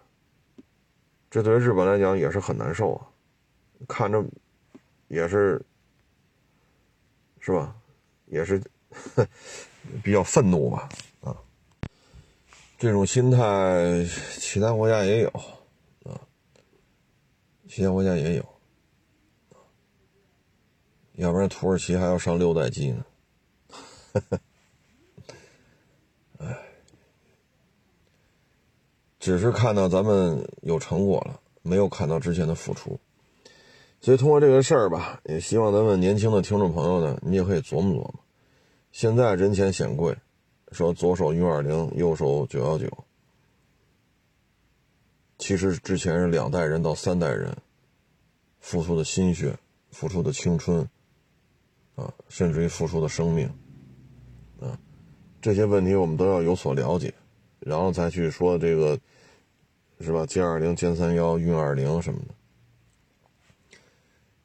这对于日本来讲也是很难受啊，看着也是，是吧？也是比较愤怒吧？啊，这种心态，其他国家也有啊。其他国家也有，要不然土耳其还要上六代机呢。哎，只是看到咱们有成果了，没有看到之前的付出。所以通过这个事儿吧，也希望咱们年轻的听众朋友呢，你也可以琢磨琢磨。现在人前显贵，说左手运二零，右手九幺九。其实之前是两代人到三代人付出的心血、付出的青春，啊，甚至于付出的生命，啊，这些问题我们都要有所了解，然后再去说这个，是吧？歼二零、歼三幺、运二零什么的，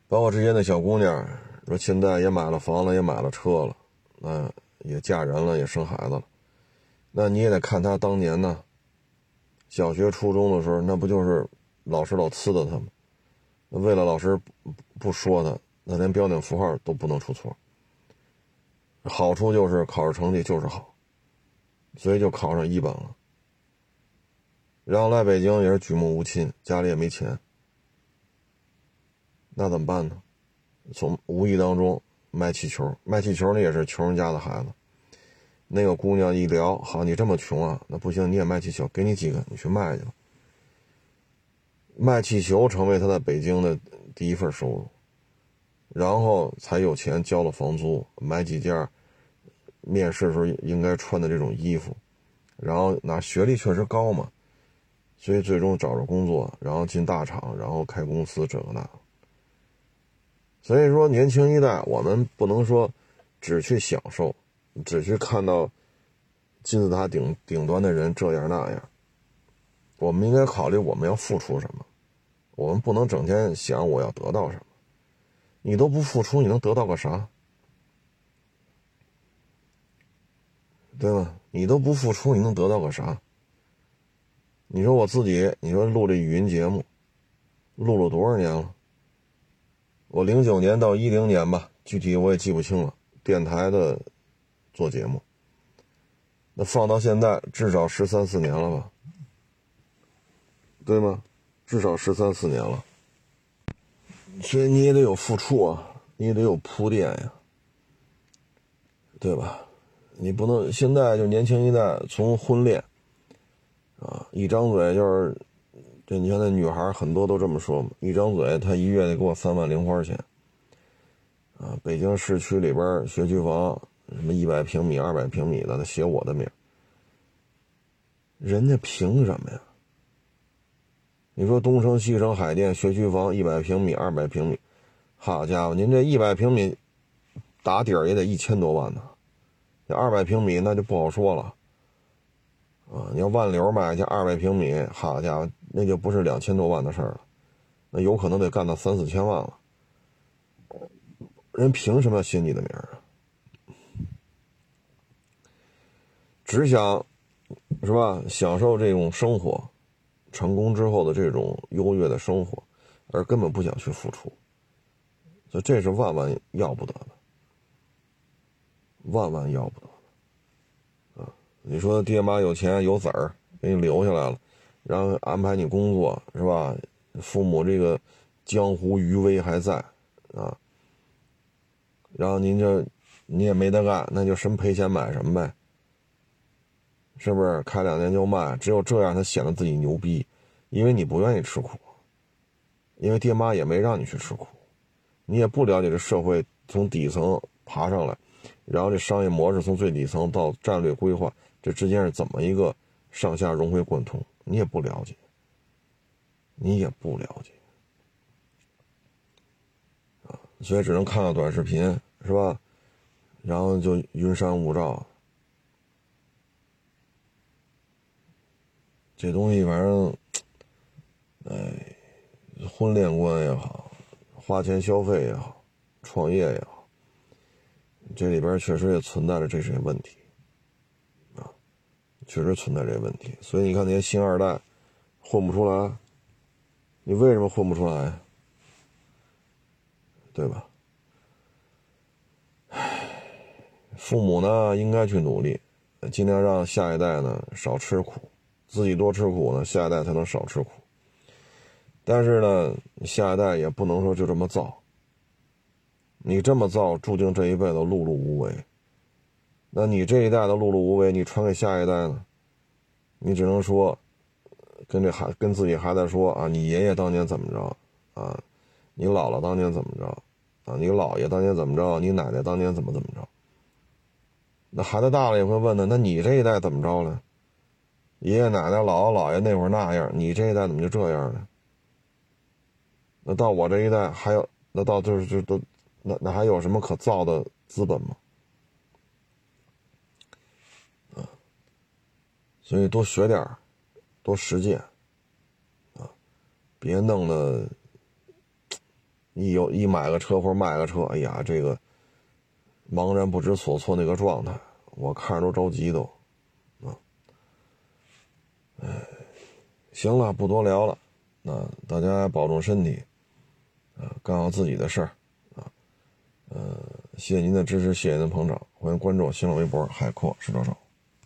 包括之前那小姑娘，说现在也买了房了，也买了车了，嗯，也嫁人了，也生孩子了，那你也得看她当年呢。小学、初中的时候，那不就是老师老呲的他吗？为了老师不说他，那连标点符号都不能出错。好处就是考试成绩就是好，所以就考上一本了。然后来北京也是举目无亲，家里也没钱，那怎么办呢？从无意当中卖气球，卖气球那也是穷人家的孩子。那个姑娘一聊，好，你这么穷啊？那不行，你也卖气球，给你几个，你去卖去吧。卖气球成为他在北京的第一份收入，然后才有钱交了房租，买几件面试时候应该穿的这种衣服，然后拿学历确实高嘛，所以最终找着工作，然后进大厂，然后开公司，这个那。所以说，年轻一代，我们不能说只去享受，只去看到金字塔顶顶端的人这样那样。我们应该考虑我们要付出什么，我们不能整天想我要得到什么。你都不付出，你能得到个啥？对吧？你都不付出，你能得到个啥？你说我自己，你说录这语音节目，录了多少年了？我零九年到一零年吧，具体我也记不清了。电台的做节目，那放到现在至少十三四年了吧？对吗？至少十三四年了。所以你也得有付出啊，你也得有铺垫呀，对吧？你不能现在就年轻一代从婚恋啊，一张嘴就是，这你看那女孩很多都这么说嘛，一张嘴她一月得给我三万零花钱。啊，北京市区里边学区房什么一百平米、二百平米的，她写我的名，人家凭什么呀？你说东城、西城、海淀学区房一百平米、二百平米，好家伙，您这一百平米打底儿也得一千多万呢，这二百平米那就不好说了。啊！你要万流买去二百平米，好家伙，那就不是两千多万的事儿了，那有可能得干到三四千万了。人凭什么写你的名儿啊？只想是吧？享受这种生活。成功之后的这种优越的生活，而根本不想去付出，所以这是万万要不得的，万万要不得，你说爹妈有钱有子儿给你留下来了，然后安排你工作是吧？父母这个江湖余威还在啊，然后您这你也没得干，那就什么赔钱买什么呗。是不是开两年就卖？只有这样，他显得自己牛逼，因为你不愿意吃苦，因为爹妈也没让你去吃苦，你也不了解这社会从底层爬上来，然后这商业模式从最底层到战略规划，这之间是怎么一个上下融会贯通，你也不了解，你也不了解，啊，所以只能看到短视频，是吧？然后就云山雾罩。这东西反正，哎，婚恋观也好，花钱消费也好，创业也好，这里边确实也存在着这些问题，确实存在这个问题。所以你看那些星二代混不出来，你为什么混不出来？对吧？唉，父母呢应该去努力，尽量让下一代呢少吃苦。自己多吃苦呢，下一代才能少吃苦。但是呢，下一代也不能说就这么造。你这么造，注定这一辈子碌碌无为。那你这一代的碌碌无为，你传给下一代呢？你只能说，跟这孩跟自己孩子说啊，你爷爷当年怎么着啊？你姥姥当年怎么着啊？你姥爷当年怎么着？你奶奶当年怎么怎么着？那孩子大了也会问呢，那你这一代怎么着了？爷爷奶奶、姥姥姥爷那会儿那样，你这一代怎么就这样呢？那到我这一代还有，那到就是就都，那那还有什么可造的资本吗？所以多学点多实践，啊，别弄得一有一买个车或者卖个车，哎呀，这个茫然不知所措那个状态，我看着都着急都。啊哎，行了，不多聊了。那大家保重身体，啊，干好自己的事儿，啊，呃，谢谢您的支持，谢谢您的捧场，欢迎关注新浪微博海阔是多少。